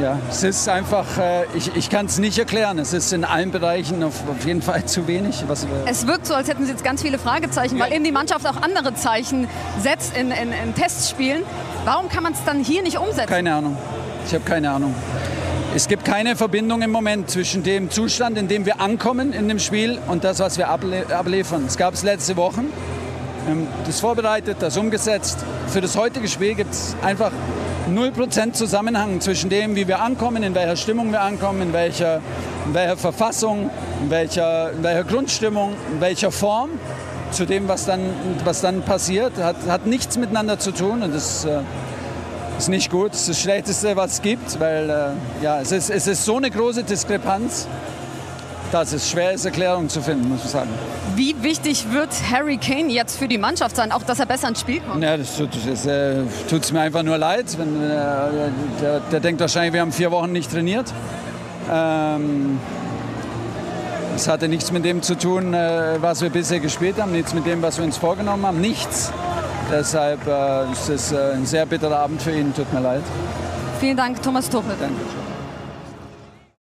ja, es ist einfach, äh, ich, ich kann es nicht erklären. Es ist in allen Bereichen auf, auf jeden Fall zu wenig. Was, es wirkt so, als hätten Sie jetzt ganz viele Fragezeichen, ja. weil eben die Mannschaft auch andere Zeichen setzt in, in, in Testspielen. Warum kann man es dann hier nicht umsetzen? Keine Ahnung. Ich habe keine Ahnung. Es gibt keine Verbindung im Moment zwischen dem Zustand, in dem wir ankommen in dem Spiel und das, was wir able abliefern. Es gab es letzte Wochen. Wir haben das vorbereitet, das umgesetzt. Für das heutige Spiel gibt es einfach 0% Zusammenhang zwischen dem, wie wir ankommen, in welcher Stimmung wir ankommen, in welcher, in welcher Verfassung, in welcher, in welcher Grundstimmung, in welcher Form zu dem, was dann, was dann passiert. Hat, hat nichts miteinander zu tun und das äh, ist nicht gut. Das ist das Schlechteste, was es gibt, weil äh, ja, es, ist, es ist so eine große Diskrepanz dass es schwer ist, Erklärungen zu finden, muss ich sagen. Wie wichtig wird Harry Kane jetzt für die Mannschaft sein, auch dass er besser ins Spiel kommt? Ja, das tut es äh, mir einfach nur leid. Wenn, äh, der, der, denkt wahrscheinlich, wir haben vier Wochen nicht trainiert. Ähm, es hatte nichts mit dem zu tun, äh, was wir bisher gespielt haben, nichts mit dem, was wir uns vorgenommen haben, nichts. Deshalb äh, ist es äh, ein sehr bitterer Abend für ihn, tut mir leid. Vielen Dank, Thomas Tuchel. Danke.